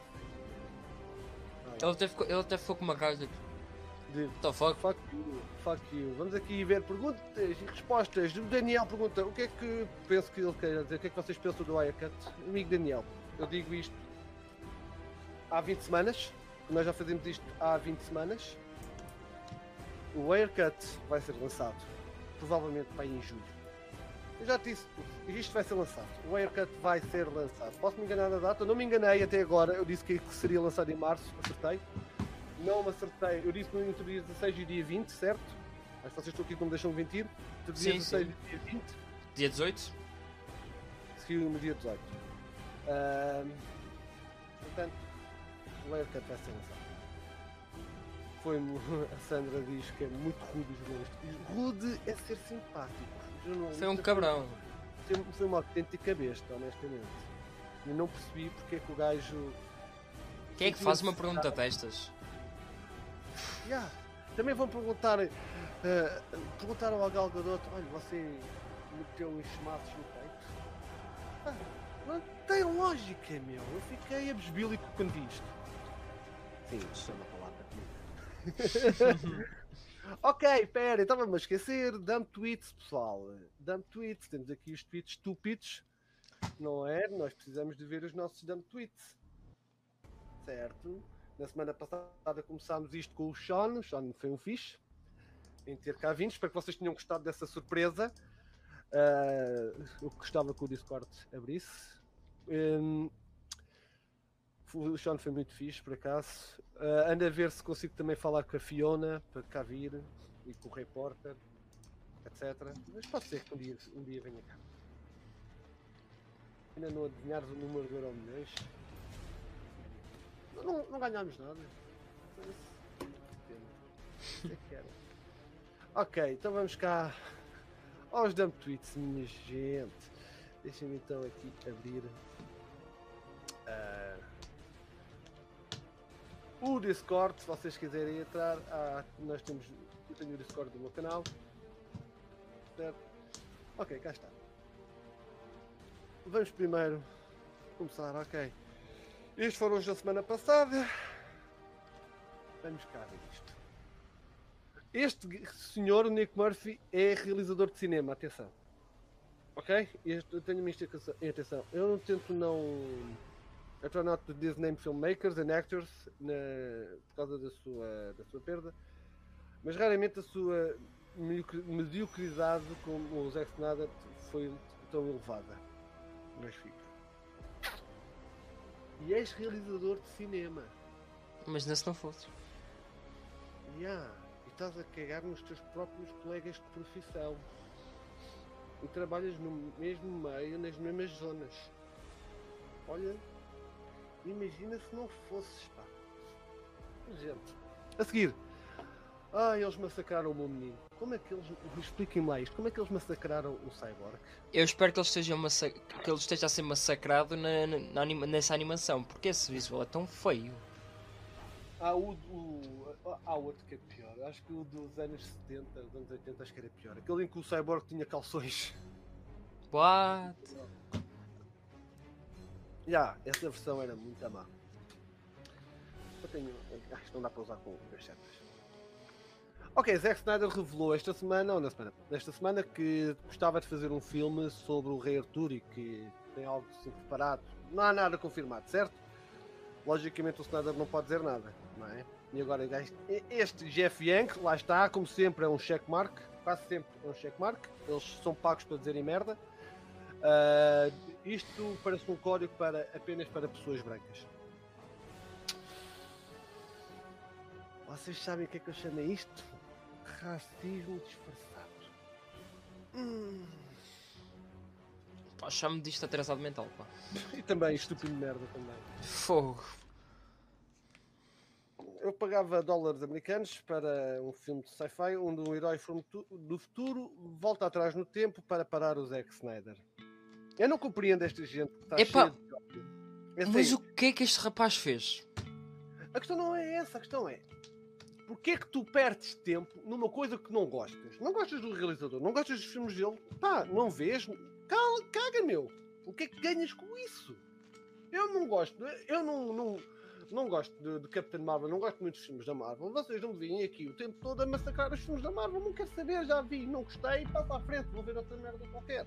Ah, Ele até ficou, ele até ficou com uma cara de. de What the fuck? fuck you, fuck you. Vamos aqui ver perguntas e respostas. O Daniel pergunta o que é que penso que ele quer dizer, o que é que vocês pensam do Haircut? Amigo Daniel, eu digo isto há 20 semanas, nós já fazemos isto há 20 semanas. O Haircut vai ser lançado provavelmente vai em julho. Eu já te disse, isto vai ser lançado. O Haircut vai ser lançado. Posso me enganar na data? Não me enganei até agora. Eu disse que seria lançado em março, acertei. Não me acertei. Eu disse no entre dia 16 e dia 20, certo? Acho que vocês estão aqui que me deixam mentir. Entre dia Sim, 16 sim. e dia 20, Dia 18? seguiu no dia 18. Ahm, portanto, o Haircut vai ser lançado. Foi a Sandra diz que é muito rude o jornalista. Rude é ser simpático. Jornalista Foi um cabrão. Foi, foi uma autêntica besta, honestamente. Eu não percebi porque é que o gajo. Quem é que faz uma pergunta destas? Yeah. Também vão perguntar. eh, perguntaram ao Gal Gadot: olha, você meteu os chamados no peito? Ah, não tem lógica, meu. Eu fiquei abesbílico quando vi isto. Sim, isso é uma palavra comigo. ok, pera, estava-me a esquecer. Dump tweets, pessoal. Dump tweets. Temos aqui os tweets estúpidos. Não é? Nós precisamos de ver os nossos dump tweets. Certo? Na semana passada começámos isto com o Sean. O Sean foi um fixe em ter cá vindo. Espero que vocês tenham gostado dessa surpresa. Ah, eu gostava que o Discord abrisse. Hum, o Sean foi muito fixe, por acaso. Ando a ver se consigo também falar com a Fiona para cá vir e com o repórter, etc. Mas pode ser que um dia, um dia venha cá. Ainda não adivinhares o número de Euro milhões. Não, não, não ganhámos nada. Ok, então vamos cá aos dump tweets, minha gente. Deixem-me então aqui abrir o Discord, se vocês quiserem entrar. Nós temos. Eu tenho o Discord do meu canal. Certo? Ok, cá está. Vamos primeiro começar, ok. Estes foram os da semana passada. Vamos cá ver isto. Este senhor, Nick Murphy, é realizador de cinema, atenção. Ok? Este, eu tenho uma indicação. e Atenção, eu não tento não. I try not to disname filmmakers and actors na, por causa da sua, da sua perda, mas raramente a sua mediocri- mediocridade como o Zack Snyder foi tão elevada nas filhos. E és realizador de cinema. Imagina se não fosse. Yeah. E estás a cagar nos teus próprios colegas de profissão. E trabalhas no mesmo meio, nas mesmas zonas. Olha, imagina se não fosses, pá. Gente, a seguir. Ah, eles massacraram o meu menino. Como é que eles. Expliquem-me lá isto. Como é que eles massacraram o Cyborg? Eu espero que ele esteja, massa... que ele esteja a ser massacrado na, na- na anima- nessa animação, porque esse visual é tão feio. Há o, o, há outro que é pior. Acho que o dos anos 70, dos anos 80, acho que era pior. Aquele em que o Cyborg tinha calções. What? Já, essa versão era muito má. Eu tenho. Acho que não dá para usar com as setas. Ok, Zack Snyder revelou esta semana, ou na semana, nesta semana, que gostava de fazer um filme sobre o Rei Arthur e que tem algo assim preparado. Não há nada confirmado, certo? Logicamente o Snyder não pode dizer nada, não é? E agora este Jeff Young, lá está, como sempre, é um checkmark, quase sempre é um checkmark. Eles são pagos para dizerem merda. Ah, isto parece um código para, apenas para pessoas brancas. Vocês sabem o que é que eu chamei isto? Racismo disfarçado. Hum. Pá, chame disto atrasado mental, pá. E também estúpido merda também. Fogo. Eu pagava dólares americanos para um filme de sci-fi onde um herói do futuro volta atrás no tempo para parar o Zack Snyder. Eu não compreendo esta gente que está Epá, cheia de Mas o que é que este rapaz fez? A questão não é essa, a questão é Porquê é que tu perdes tempo numa coisa que não gostas? Não gostas do realizador, não gostas dos filmes dele, pá, não vês? Cala, caga, meu! O que é que ganhas com isso? Eu não gosto, eu não, não, não gosto de, de Captain Marvel, não gosto muito dos filmes da Marvel. Vocês não me veem aqui o tempo todo a massacrar os filmes da Marvel, não quero saber, já vi, não gostei, passa à frente, vou ver outra merda qualquer.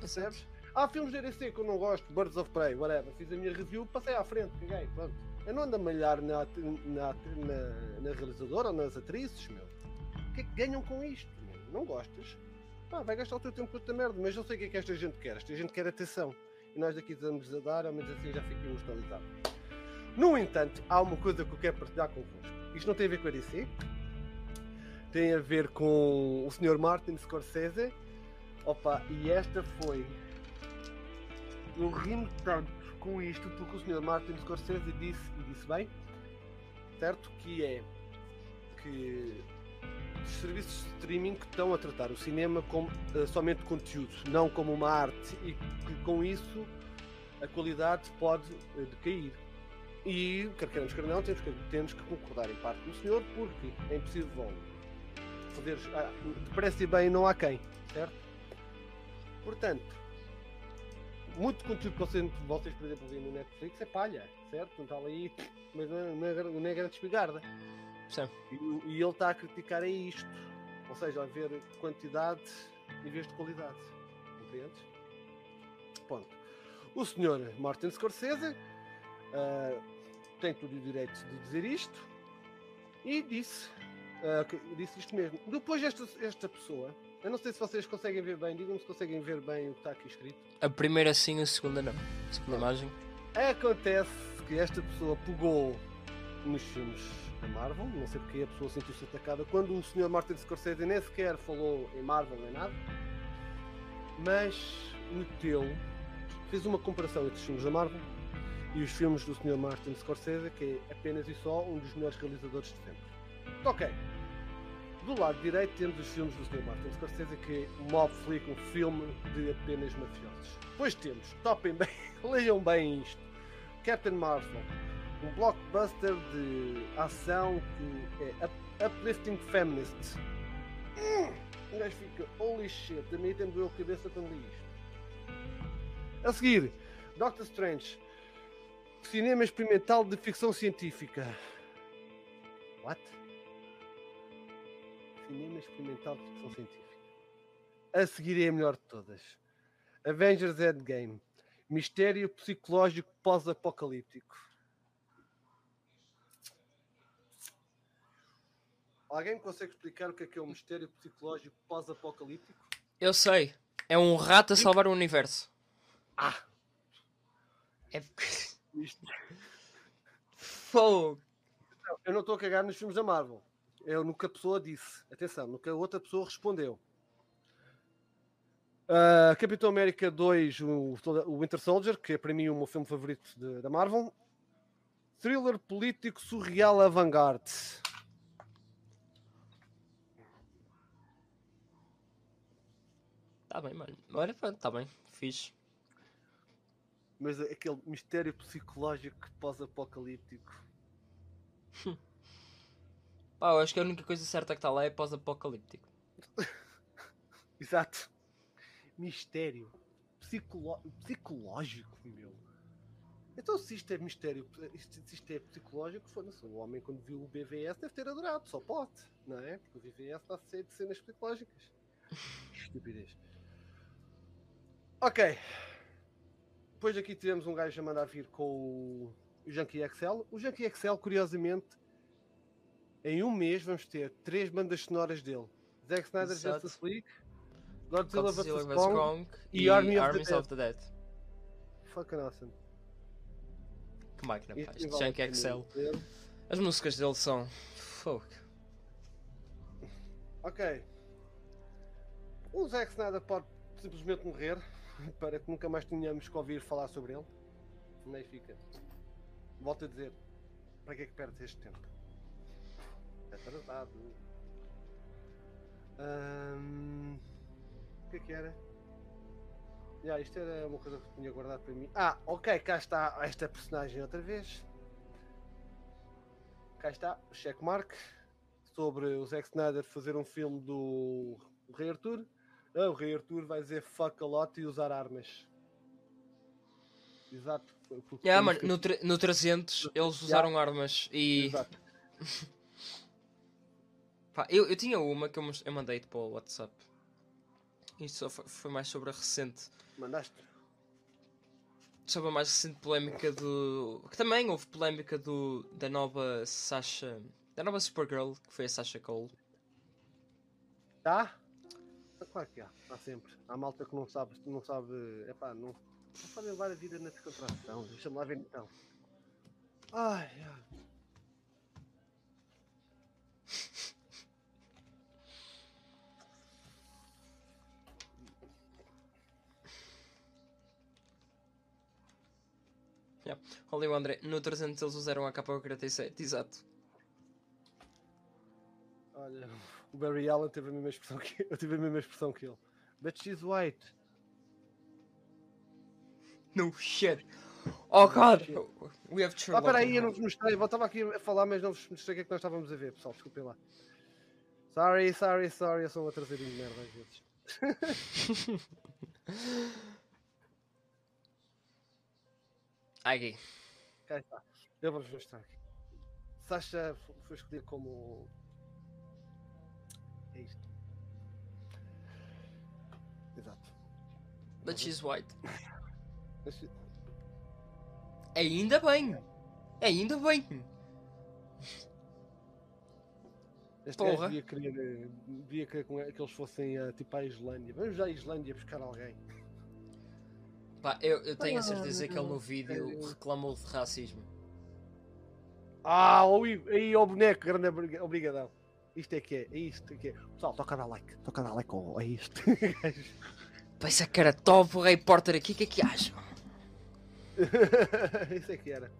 Percebes? Há filmes da DC que eu não gosto, Birds of Prey, whatever. Fiz a minha review, passei à frente, caguei, pronto. Eu não ando a malhar na, na, na, na realizadora ou nas atrizes, meu. O que é que ganham com isto, meu? Não gostas? Pá, vai gastar o teu tempo com outra merda, mas eu sei o que é que esta gente quer. Esta gente quer atenção. E nós daqui estamos a dar, ao menos assim já fico emocionalizado. No entanto, há uma coisa que eu quero partilhar convosco. Isto não tem a ver com a DC, tem a ver com o Sr. Martin Scorsese. Opa, e esta foi. Eu rimo tanto com isto porque o Sr. Martin Scorsese disse, e disse bem, certo? Que é que os serviços de streaming estão a tratar o cinema como eh, somente conteúdo, não como uma arte, e que com isso a qualidade pode eh, decair. E, quer queiramos, quer não, temos que, temos que concordar em parte com o senhor, porque é impossível fazer ah, depressa e bem não há quem, certo? Portanto, muito conteúdo que vocês, vocês por exemplo, veem no Netflix é palha, certo? Não está ali, mas não é, não é, não é grande espigarda. Sim. E, e ele está a criticar é isto. Ou seja, a ver quantidade em vez de qualidade. Compreendes? Ponto. O senhor Martin Scorsese ah, tem todo o direito de dizer isto e disse, que- disse isto mesmo. Depois esta, esta pessoa, eu não sei se vocês conseguem ver bem, digam-me se conseguem ver bem o que está aqui escrito. A primeira sim, a segunda não. A segunda imagem. Acontece que esta pessoa pegou nos filmes da Marvel, não sei porque a pessoa sentiu-se atacada, quando o Sr. Martin Scorsese nem sequer falou em Marvel nem nada, mas meteu, fez uma comparação entre os filmes da Marvel e os filmes do Sr. Martin Scorsese, que é apenas e só um dos melhores realizadores de sempre. Ok. Do lado direito temos os filmes do Sr. Martin Scorsese, que é Mob Flick, um filme de apenas mafiosos. Depois temos, topem bem, leiam bem isto, Captain Marvel, um blockbuster de ação que é up- uplifting feminist. Hum, o gajo fica, holy shit, a mim tem doeu a cabeça quando li isto. A seguir, Doctor Strange, cinema experimental de ficção científica. What? Cinema experimental de ficção científica. A seguir é a melhor de todas. Avengers Endgame. Mistério psicológico pós-apocalíptico. Alguém me consegue explicar o que é que é o mistério psicológico pós-apocalíptico? Eu sei. É um rato a salvar o universo. Ah! É. Fogo. Eu não estou a cagar nos filmes da Marvel. Eu no que a pessoa disse. Atenção, no que a outra pessoa respondeu. Ah, Capitão América 2, o, o Winter Soldier, que é para mim o meu filme favorito de- da Marvel. Thriller político surreal avant-garde. Tá bem, mano. Olha, tá bem. Fixe. Mas aquele mistério psicológico pós-apocalíptico. Pá, eu acho que a única coisa certa que está lá é pós-apocalíptico. Exato. Mistério. Psicolo... Psicológico, meu. Então, se isto é mistério, se isto é psicológico, foda-se. O homem, quando viu o BVS, deve ter adorado, só pode, não é? Porque o BVS está cheio de cenas psicológicas. Estupidez. Ok. Depois aqui tivemos um gajo a mandar vir com o o Junkie XL. O Junkie XL, curiosamente, em um mês vamos ter três bandas sonoras dele: Zack Snyder Exato. Justice League, Godzilla, vs. Kong, e e Army of the of the Dead. Fucking awesome. Que máquina, pá. Isto Isto vale já é que a pena Excel. As músicas dele são. Fogo. Ok. O Zack Snyder pode simplesmente morrer para que nunca mais tenhamos que ouvir falar sobre ele. Nem fica. Volto a dizer, para que é que perdes este tempo? É atrasado. Ahm, O que é que era? Já, isto era uma coisa que tinha guardado para mim. Ah, ok, cá está esta personagem outra vez. Cá está, o checkmark sobre o Zack Snyder fazer um filme do Rei Arthur. Ah, o Rei Arthur vai dizer fuck a lot e usar armas. Exato. Yeah, mano, no, no 300 eles usaram armas e. Exato. Pá, eu, eu tinha uma que eu, eu mandei-te para o WhatsApp. Isto só foi, foi mais sobre a recente. Mandaste. Sobre a mais recente polémica do. Que também houve polémica do, da nova Sasha. Da nova Supergirl, que foi a Sasha Cole. Tá? claro que há, há sempre. Há malta que não sabe, não sabe, epá, não, não sabe levar a vida na descontração. Deixa-me lá ver então. Ai, ai. Olha o André, no 300 eles usaram a K47, exato. Olha, o Barry Allen teve a mesma expressão que eu tive a mesma expressão que ele. But she's white. No shit. Oh god, we have true Ah, peraí, eu não vos mostrei. Eu estava aqui a falar, mas não vos mostrei o que é que nós estávamos a ver, pessoal. Desculpem lá. Sorry, sorry, sorry. Eu sou um atrasadinho de merda às vezes. Aqui. Cá está. Eu vou-vos mostrar. Sasha foi escolhido como. É isto. Exato. But she's white. Ainda bem. Ainda bem. Este Porra. devia querer, devia querer que que eles fossem eh, tipo à Islândia. Vamos à Islândia buscar alguém. Pá, eu, eu tenho a certeza que ele no vídeo reclamou de racismo. Ah, aí, aí ao boneco, grande obriga- obrigadão. Isto é que é, é isto que é. Pessoal, toca dar like, toca dar like ao- a isto. Pá, essa cara top, o Ray Porter aqui, o que é que acham? Isso é que era.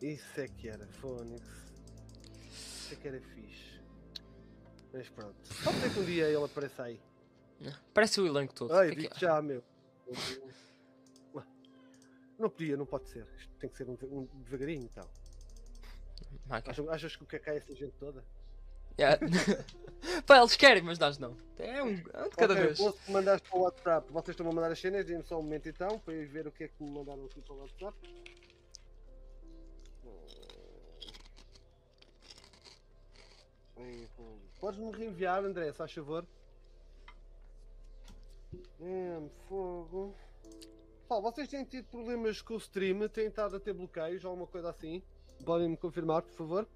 Isso é que era, Fónix. Isso é que era fixe. Mas pronto. Pode ser que um dia ele apareça aí. Parece o elenco todo. Ai, o que é que digo acham? já, meu. Não podia, não pode ser. Isto tem que ser um, um devagarinho então. Ah, ok. Achas, achas que o que é é essa gente toda? Yeah. Pá, eles querem, mas nós não. É um, é um de cada Ok, vez. posso mandaste para o WhatsApp. Vocês estão a mandar as cenas, dê-me só um momento então, para eu ver o que é que me mandaram aqui para o WhatsApp. Hum. Podes-me reenviar, André, se faz favor? Hum, fogo. Pá, vocês têm tido problemas com o stream? Têm estado a ter bloqueios ou alguma coisa assim? Podem-me confirmar, por favor?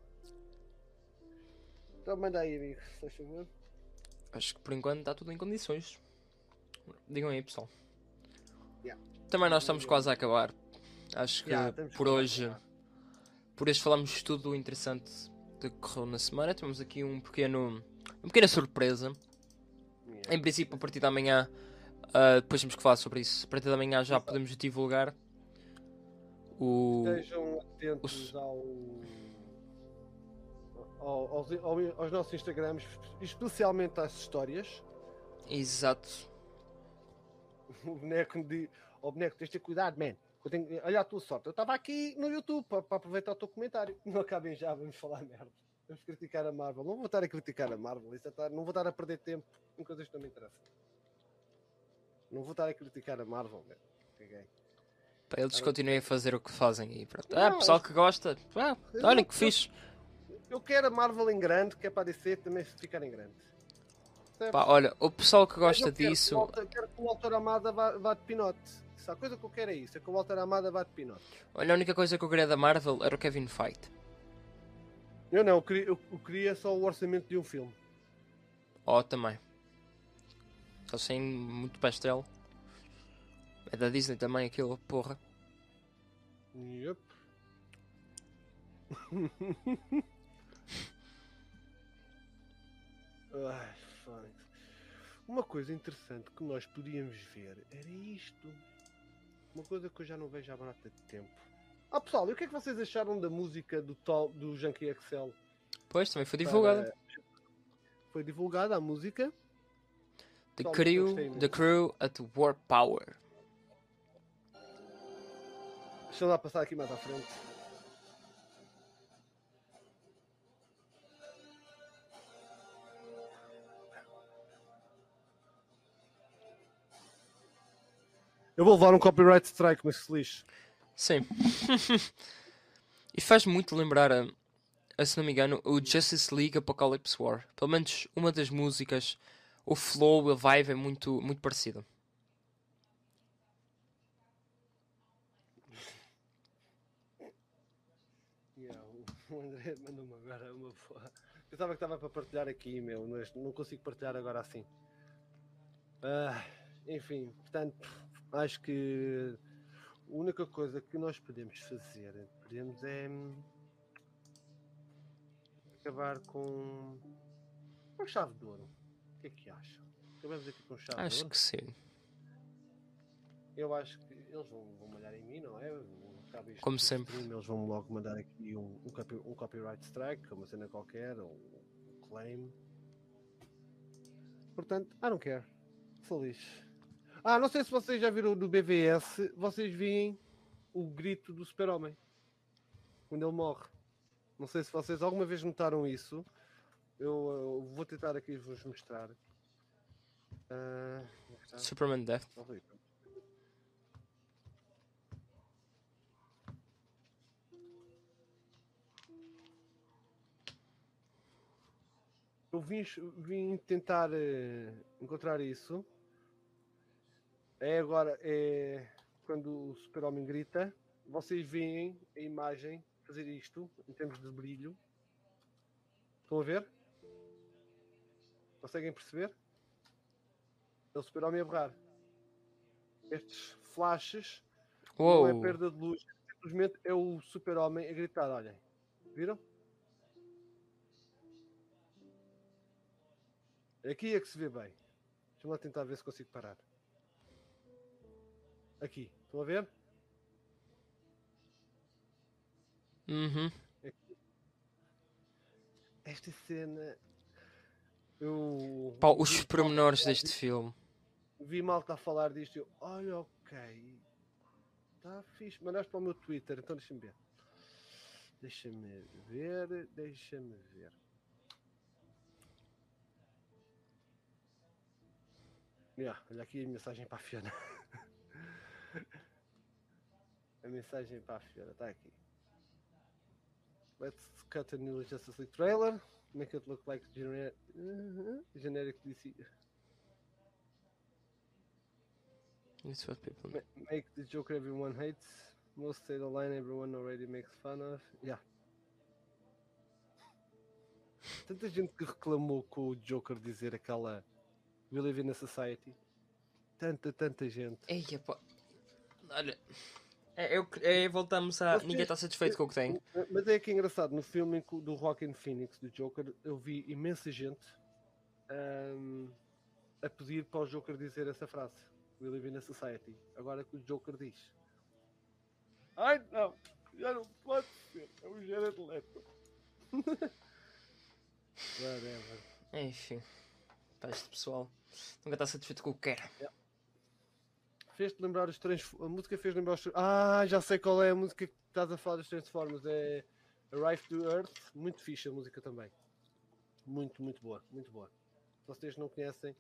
Então manda aí, amigo, se faz favor. Acho que por enquanto está tudo em condições. Digam aí, pessoal. Yeah. Também nós estamos quase a acabar. Acho que Yeah, por hoje, acabar. por hoje falamos tudo interessante que correu na semana. Temos aqui um pequeno, uma pequena surpresa. Em princípio, a partir da manhã, ah, depois temos que falar sobre isso. A partir da manhã já podemos divulgar o. Estejam atentos ao, ao- aos, ao- aos nossos Instagrams, especialmente às histórias. Exato. O boneco de. O boneco, tens de ter cuidado, man. Eu tenho, olha a tua sorte. Eu estava aqui no YouTube para, para aproveitar o teu comentário. Não acabem já, vamos falar merda. Vamos criticar a Marvel. Não vou estar a criticar a Marvel. Isso é estar- não vou estar a perder tempo em coisas que não me interessam. Não vou estar a criticar a Marvel. Caguei. Para eles Cara, continuem a fazer o que fazem aí. Pronto. Não, Ah, pessoal que gosta. Ah, olhem que fixe. Eu quero a Marvel em grande, que é para DC também ficar em grande. Pá, olha, o pessoal que gosta quero que disso. Walter- Quero que o Walter Amada vá, vá de pinote. Se a coisa que eu quero é isso, é que o Walter Amada vá de pinote. Olha, a única coisa que eu queria da Marvel era o Kevin Feige. Eu não, eu queria, eu, queria só o orçamento de um filme. Oh, também. Só sem muito pastel. É da Disney também aquilo, porra. Yep. Ai, foda Uma coisa interessante que nós podíamos ver era isto. Uma coisa que eu já não vejo há barata de tempo. Ah pessoal, e o que é que vocês acharam da música do, tal, do Junkie Excel? Pois, também foi divulgada. Para- Foi divulgada a música. The Pessoal, Crew. The Crew at War Power. Deixa eu lá passar aqui mais à frente. Eu vou levar um copyright strike, mas se lixe. Sim. e faz muito lembrar, a, a, se não me engano, o Justice League Apocalypse War. Pelo menos uma das músicas, o flow, a vibe é muito, muito parecido. O- André mandou-me agora uma boa. Pensava que estava para partilhar aqui, meu, mas não consigo partilhar agora assim. Ah, enfim, portanto, acho que a única coisa que nós podemos fazer, podemos é hum, acabar com com chave de ouro. O que é que acham? Acabamos aqui com chave de Acho ouro. que sim. Eu acho que eles vão, vão malhar em mim, não é? Isto Como sempre. stream, eles vão logo mandar aqui um, um, copy- um copyright strike, uma cena qualquer, ou um claim. Portanto, I don't care. Feliz. Ah, não sei se vocês já viram no BVS, vocês veem o grito do super-homem. Quando ele morre. Não sei se vocês alguma vez notaram isso. Eu, uh, vou tentar aqui vos mostrar. Está? Superman Death. Eu vim, vim tentar eh, encontrar isso. É agora, é quando o super-homem grita, vocês veem a imagem fazer isto em termos de brilho. Estão a ver? Conseguem perceber? É o super-homem a berrar. Estes flashes Uou! não é perda de luz, simplesmente é o super-homem a gritar, olhem. Viram? Aqui é que se vê bem. Deixa-me lá tentar ver se consigo parar. Aqui, estão a ver? Uhum. Esta cena. Eu. Pá, os vi pormenores deste filme. vi malta a falar disto e eu, olha, ok, está fixe, mandaste para o meu Twitter, então deixa-me ver. Deixa-me ver, deixa-me ver. Yeah, olha aqui a mensagem para a Fiona. a mensagem para a Fiona, está aqui. Let's cut a new Justice League trailer, make it look like gener generic DC. It's what people. Ma- make the Joker everyone hates. Most say the line everyone already makes fun of. Yeah. Tanta gente que reclamou com o Joker dizer aquela We live in a society. Tanta, tanta gente. Eia, pá. Olha. É, eu, é, voltamos a. Vocês- Ninguém está satisfeito com o que tem. Mas é que é engraçado, no filme do Joaquin Phoenix, do Joker, eu vi imensa gente ahm, a pedir para o Joker dizer essa frase. We live in a society. Agora que o Joker diz. Ai não, já não pode ser. É o Jared Leto. Whatever. Enfim. Pá, este pessoal nunca está satisfeito com o que quer. Fez-te lembrar os Transformers. A música fez lembrar os. Ah, já sei qual é a música que estás a falar dos Transformers. É Arrive to Earth. Muito fixe a música também. Muito, muito boa. Muito boa. Se vocês não conhecem,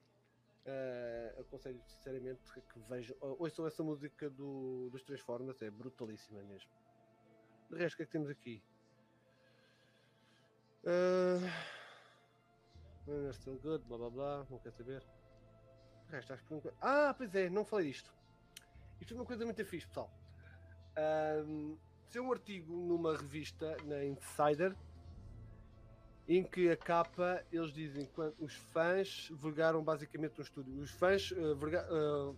eh, aconselho sinceramente que, vejam. ou- Ouçam essa música do, dos Transformers. É brutalíssima mesmo. De resto, o que é que temos aqui? Uh, still good, blá blá blá. Não quer saber. De resto, acho que. Ah, pois é, não falei disto. Isto é uma coisa muito fixe, pessoal. É um artigo numa revista, na Insider, em que a capa, eles dizem que os fãs vergaram basicamente um estúdio. Os fãs verga- eh,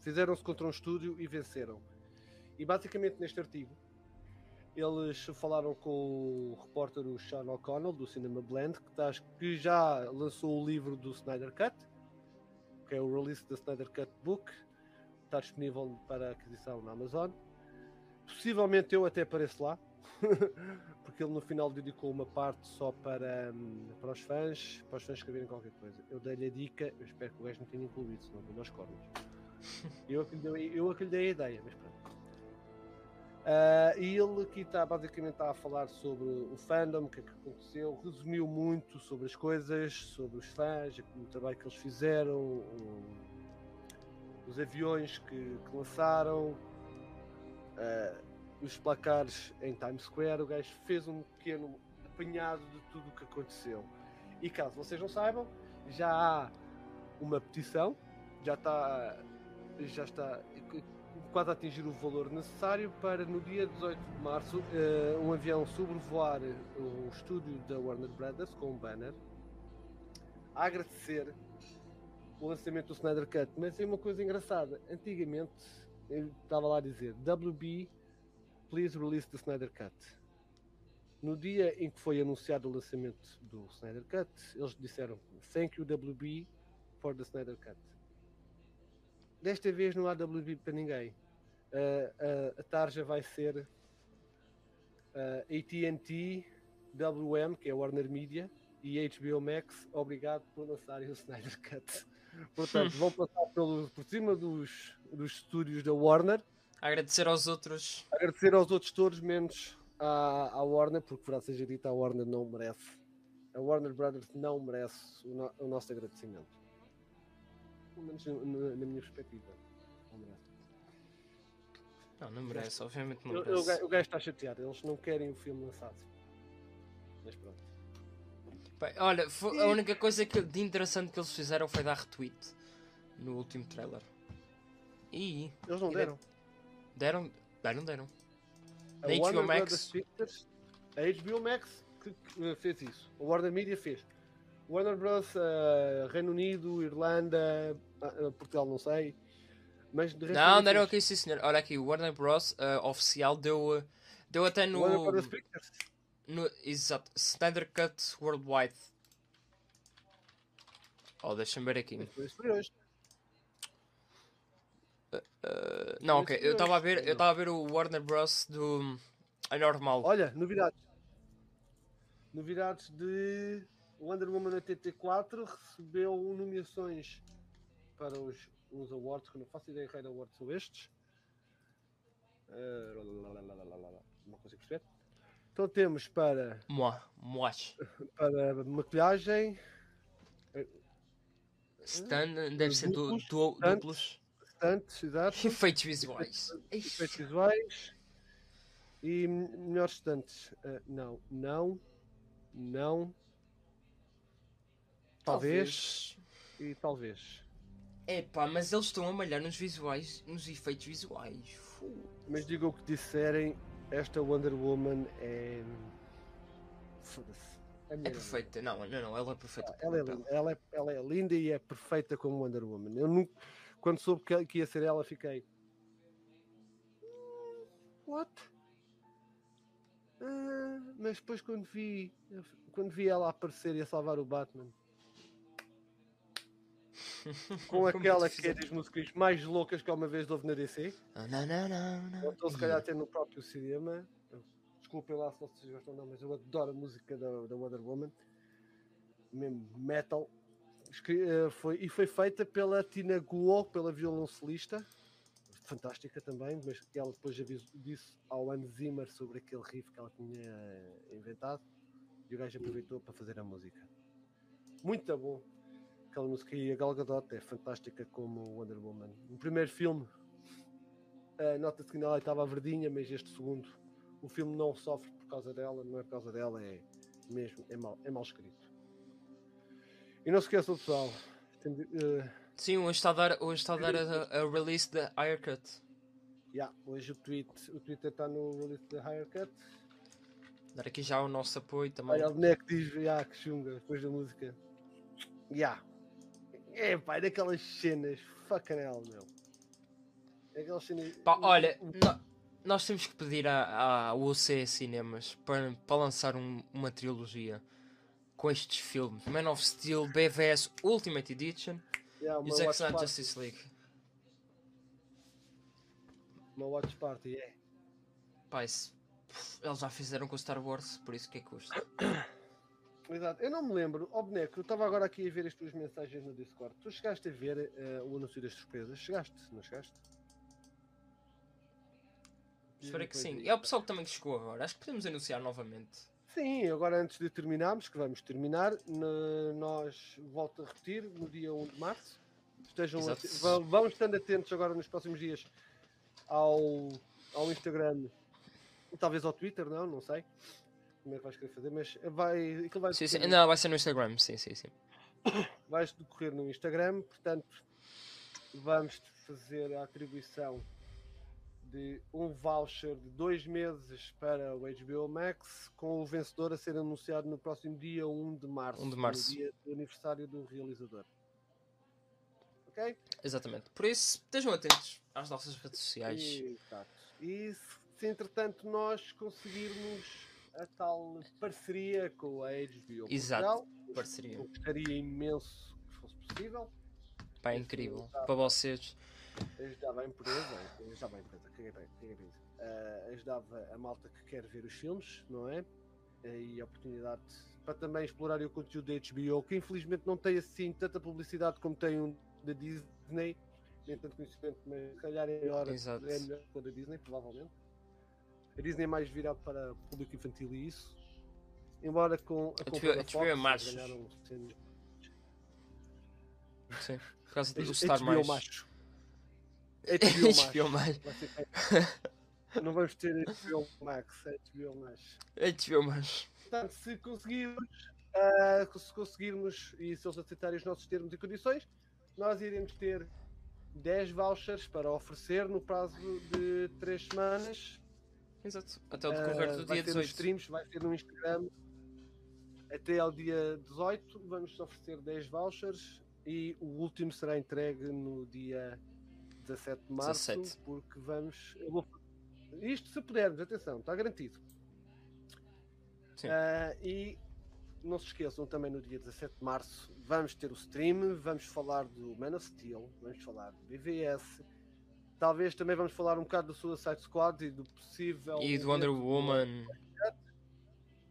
fizeram-se contra um estúdio e venceram. E basicamente neste artigo, eles falaram com o repórter o Sean O'Connell, do Cinema Blend, que, tá- que já lançou o livro do Snyder Cut, que é o release da Snyder Cut Book, está disponível para aquisição na Amazon. Possivelmente eu até apareço lá, porque ele no final dedicou uma parte só para, hum, para os fãs, para os fãs escreverem qualquer coisa. Eu dei-lhe a dica, eu espero que o gajo não tenha incluído, senão vou aos cornos. Eu que eu que lhe dei a ideia, mas pronto. Ah, e ele aqui está basicamente a falar sobre o fandom, o que é que aconteceu, resumiu muito sobre as coisas, sobre os fãs, o trabalho que eles fizeram, os aviões que, que lançaram, ah, os placares em Times Square. O gajo fez um pequeno apanhado de tudo o que aconteceu. E caso vocês não saibam, já há uma petição, já está, já está quase a atingir o valor necessário para no dia 18 de março eh, um avião sobrevoar o estúdio da Warner Brothers com um banner a agradecer o lançamento do Snyder Cut. Mas é uma coisa engraçada. Antigamente eu estava lá a dizer WB, please release the Snyder Cut. No dia em que foi anunciado o lançamento do Snyder Cut, eles disseram Thank you WB for the Snyder Cut. Desta vez não há WB para ninguém. Ah, ah, a tarja vai ser ah, AT&T, WM, que é Warner Media, e HBO Max, obrigado por lançarem o Snyder Cut. Portanto, vão passar pelo, por cima dos, dos estúdios da Warner, Agradecer aos outros. agradecer aos outros todos, menos à, à Warner, porque para seja dito, a Warner não merece. A Warner Brothers não merece o, no- o nosso agradecimento. Pelo menos na, na- na minha perspectiva. Não merece. Não, não merece, obviamente não merece. o gajo- o gajo está chateado, eles não querem o filme lançado. Mas pronto. Bem, olha, a única coisa que, de interessante que eles fizeram foi dar retweet no último trailer. E Eles não deram. deram, deram, deram. A HBO Max? Pictures, a HBO Max que, que, eh, fez isso. A Warner Media fez. Warner Bros. eh, Reino Unido, Irlanda, ah, Portugal, não sei. Mas de resto Não, deram aqui sim senhor. Olha aqui, o Warner Bros. eh, oficial deu, deu até no, Warner Brothers Pictures. No. Exato, Snyder Cut Worldwide. Oh, deixa-me ver aqui. Hoje. Eh, não, ok, eu estava a ver, eu estava a ver o Warner Bros. do Anormal. Olha, novidades. Novidades de Wonder Woman 84 recebeu nomeações para os, os awards, que eu não faço ideia que awards são estes. Eh, Não consigo perceber. Então temos para, Moi, moach. para maquilhagem, Stan deve ser du, du, duplos. estantes, exato, Efeitos visuais. efeitos visuais e melhores estantes. Eh, não, não, não, talvez, e talvez. Epá, mas eles estão a malhar nos visuais, nos efeitos visuais. Mas diga o que disserem, esta Wonder Woman é. Foda-se. É melhor. perfeita, não, não, não, ela é perfeita. Ela é, linda, ela, é, ela é linda e é perfeita como Wonder Woman. Eu nunca, quando soube que, que ia ser ela, fiquei. "Hum, What? Ah, mas depois quando vi quando vi ela aparecer e a salvar o Batman com aquela que é das músicas mais loucas que alguma vez houve na DC Não, não, não, não. ou então se calhar até no próprio cinema. Desculpem lá se vocês gostam não, mas eu adoro a música da, da Wonder Woman. Mesmo metal. Eh, foi, e foi feita pela Tina Guo, pela violoncelista. Fantástica também, mas que ela depois aviso, disse ao Hans Zimmer sobre aquele riff que ela tinha eh, inventado. E o gajo aproveitou para fazer a música. Muito bom aquela música e a Gal Gadot é fantástica como Wonder Woman no primeiro filme a nota de ela estava verdinha, mas este segundo o filme não sofre por causa dela, não é por causa dela, é mesmo, é mal, é mal escrito. E não se esqueçam, pessoal, tem eh, Sim, hoje está a dar, hoje está a, dar a, a release da Haircut. yeah, hoje o, tweet, o Twitter está no release da Higher Cut. Dar aqui já o nosso apoio também. Olha, o boneco diz, yeah, que chunga, depois da música. Yeah. É, pá, daquelas cenas, fucking hell, meu. É aquelas cenas. Pá, olha, no- nós temos que pedir à, UC Cinemas para, para lançar um- uma trilogia com estes filmes: Man of Steel, BVS Ultimate Edition yeah, e Zack Snyder Justice League. Uma watch party, é. Pá, isso, eles já fizeram com o Star Wars, por isso que é que custa. Exato. Eu não me lembro, ó boneco, eu estava agora aqui a ver as tuas mensagens no Discord. Tu chegaste a ver eh, o anúncio das surpresas? Chegaste, não chegaste? Espero que sim. é. E é o pessoal que também chegou agora. Acho que podemos anunciar novamente. Sim, agora antes de terminarmos, que vamos terminar, ne- nós, volto a repetir, no dia 1 de março, estejam va- vão estando atentos agora nos próximos dias ao, ao Instagram talvez ao Twitter, não, não sei como é que vais querer fazer, mas vai, aquilo vai, Sim, sim. Não, vai ser no Instagram. Sim, sim, sim. vai decorrer no Instagram, portanto vamos fazer a atribuição de um voucher de dois meses para o HBO Max, com o vencedor a ser anunciado no próximo dia 1 de março, 1 de março. no dia do aniversário do realizador. Ok? Exatamente. Por isso, estejam atentos às nossas redes sociais. Exato. E se, se entretanto nós conseguirmos a tal parceria com a HBO Exato. Portugal, Parceria. eu gostaria imenso que fosse possível. Pá, é incrível. Para vocês. ajudava a empresa, ajudava a empresa, caguei bem, caguei bem. Ah, ajudava a malta que quer ver os filmes, não é? E a oportunidade para também explorar o conteúdo da HBO, que infelizmente não tem assim tanta publicidade como tem um da Disney, nem tanto conhecimento, mas se calhar é melhor, Exato. é melhor que o da Disney, provavelmente. A Disney é mais virado para público infantil e isso. Embora com a compra da é Fox, macho. ganharam Sim. Por causa do HBO Star mais. macho. HBO macho. HBO. Vai ser. Não vamos ter HBO Max, é HBO Max. HBO mais. Portanto, se conseguirmos, ah, se conseguirmos e se eles aceitarem os nossos termos e condições, nós iremos ter 10 vouchers para oferecer no prazo de 3 semanas. Exato. Até o decorrer Ah, do vai dia ser nos 18. streams, vai ser no Instagram. Até ao dia 18 vamos oferecer 10 vouchers e o último será entregue no dia 17 de março, 17. porque vamos. vou- isto se pudermos, atenção, está garantido. Sim. Ah, e não se esqueçam também no dia 17 de março vamos ter o stream, vamos falar do Man of Steel, vamos falar do BVS. Talvez também vamos falar um bocado do Suicide Squad e do possível. E do Wonder Woman.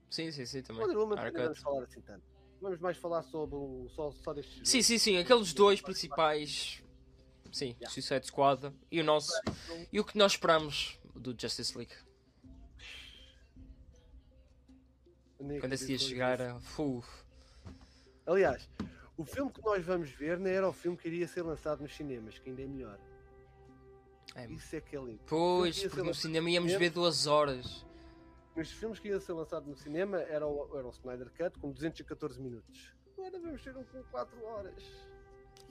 Sim, sim, sim, também. Wonder Woman também não Arcade. vamos falar assim tanto. Vamos mais falar sobre o, só, só destes Sim, sim, sim. Aqueles dois principais. Sim, Yeah. Suicide Squad. E o nosso. E o que nós esperamos do Justice League. Quando esse dia chegar. nisso. Fu. Aliás, o filme que nós vamos ver não era o filme que iria ser lançado nos cinemas, que ainda é melhor. É, Isso é que é lindo. Pois, porque no cinema íamos ver duas horas. Nos filmes que ia ser lançado no cinema era o, era o Snyder Cut com 214 minutos. Agora vamos ter um com 4 horas.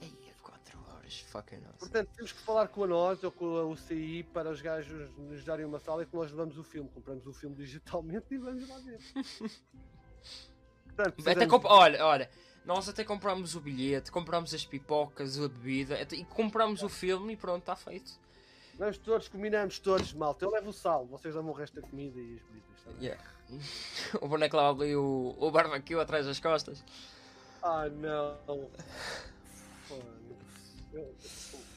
Ei, 4 horas, fucking awesome. Portanto, temos que falar com a nós ou com a UCI para os gajos nos darem uma sala e que nós levamos o filme. Compramos o filme digitalmente e vamos lá ver. Portanto, Até precisamos- comp... Olha, olha, nós até compramos o bilhete, compramos as pipocas, a bebida até- e compramos o filme e pronto, está feito. Vamos todos, combinamos todos, malta. Eu levo o sal, vocês dão o resto da comida e as bebidas. tá? Yeah. o boneco lá ali, o, o barbecue atrás das costas. Ah, não. Foda-se. Eu, eu,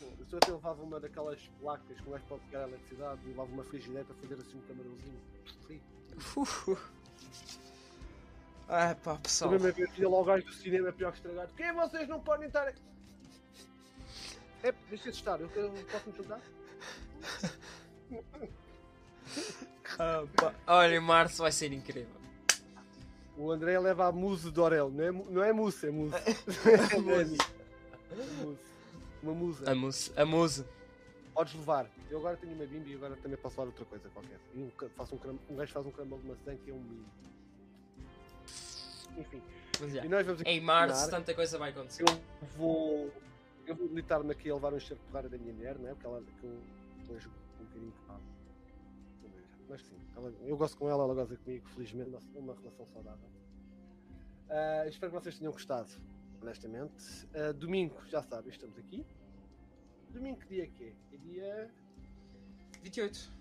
eu, eu até levava uma daquelas placas que mais pode pegar a eletricidade e levava uma frigideira para fazer assim um camarãozinho. Uh. Ah, pá, A pessoal. mesma vez ia logo gajo do cinema pior que estragado. Quem vocês não podem estar. aqui? É, deixa de estar, eu, eu posso me juntar? Pá. Olha, março vai ser incrível. O André leva a mousse de Orel, não é, não é mousse, é mousse. é mousse. Uma musa. A mousse. A mousse. Podes levar. Eu agora tenho uma bimbi e agora também posso levar outra coisa qualquer. E um, faço um, cram- um gajo faz um crumble de maçã que é um mimo. Enfim. E nós vamos Em março, tanta coisa vai acontecer. Eu vou. Eu vou limitar-me aqui a levar um enxerto de da minha mulher, não é? Porque ela que eu depois um bocadinho. Mas sim, ela- eu gosto com ela, ela gosta comigo, felizmente, uma relação saudável. Ah, espero que vocês tenham gostado, honestamente. Ah, domingo, já sabem, estamos aqui. Domingo que dia é que é? É dia. 28.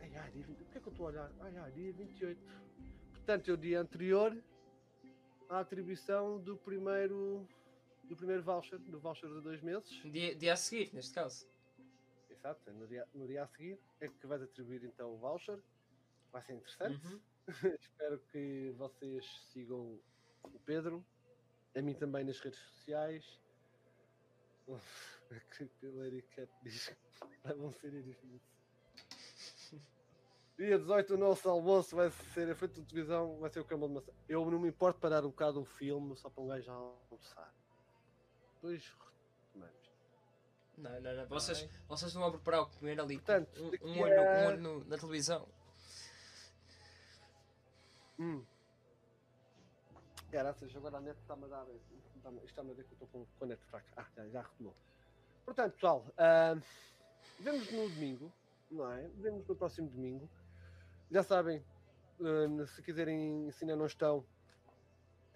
Ai, ai, dia 20... Porquê que eu estou a olhar? Ai, ai, dia 28. Portanto, é o dia anterior à atribuição do primeiro. do primeiro voucher, do voucher de dois meses. Dia, dia a seguir, neste caso. Exato, no dia, no dia a seguir é que vais atribuir então o voucher. Vai ser interessante. Uhum. Espero que vocês sigam o Pedro, a mim também nas redes sociais. A Creepy Lady Cat diz que vão ser edifícios. Dia 18 o nosso almoço vai ser feito de televisão, vai ser o Campbell de Maçã. Eu não me importo parar um bocado um filme só para um gajo almoçar. Depois. Não, não, não. Vocês, vocês não vão preparar o comer ali. Portanto, um, um olho, a- um olho no- na televisão. Hum. Caraças, agora a net está-me a dar. Está-me está a ver que eu estou com, com a net fraca. Ah, já, já retomou. Portanto, pessoal, ah, vemos no domingo, não é? Vemos no próximo domingo. Já sabem, eh, se quiserem, se ainda não estão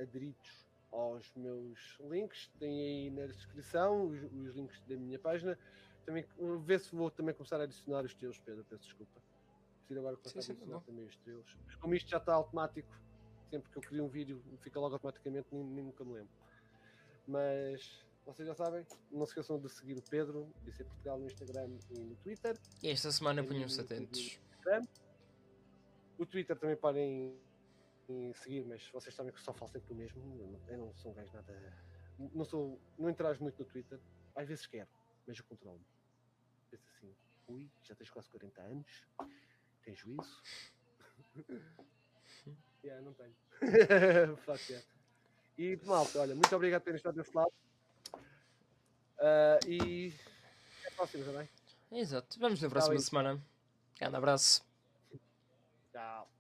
aderidos aos meus links, tem aí na descrição os, os links da minha página. Também vê se vou também começar a adicionar os teus, Pedro, peço desculpa. Preciso agora começar sim, a adicionar bom. também os teus. Mas como isto já está automático, sempre que eu crio um vídeo fica logo automaticamente, nem, nem nunca me lembro. Mas vocês já sabem, não se esqueçam de seguir o Pedro, disse Portugal no Instagram e no Twitter. E esta semana um- atentos. O Twitter também podem em seguir, mas vocês sabem que só falo sempre do mesmo. Eu não, eu não sou um gajo nada. Não sou. Não interajo muito no Twitter. Às vezes quero, mas eu controlo-me. Penso assim, ui, já tens quase 40 anos, tens juízo? yeah, não tenho. Fuck yeah. E malta, olha, muito obrigado por terem estado desse lado. Ah, e até a próxima também. Exato. Vamos na próxima aí. semana. Grande abraço. Tchau.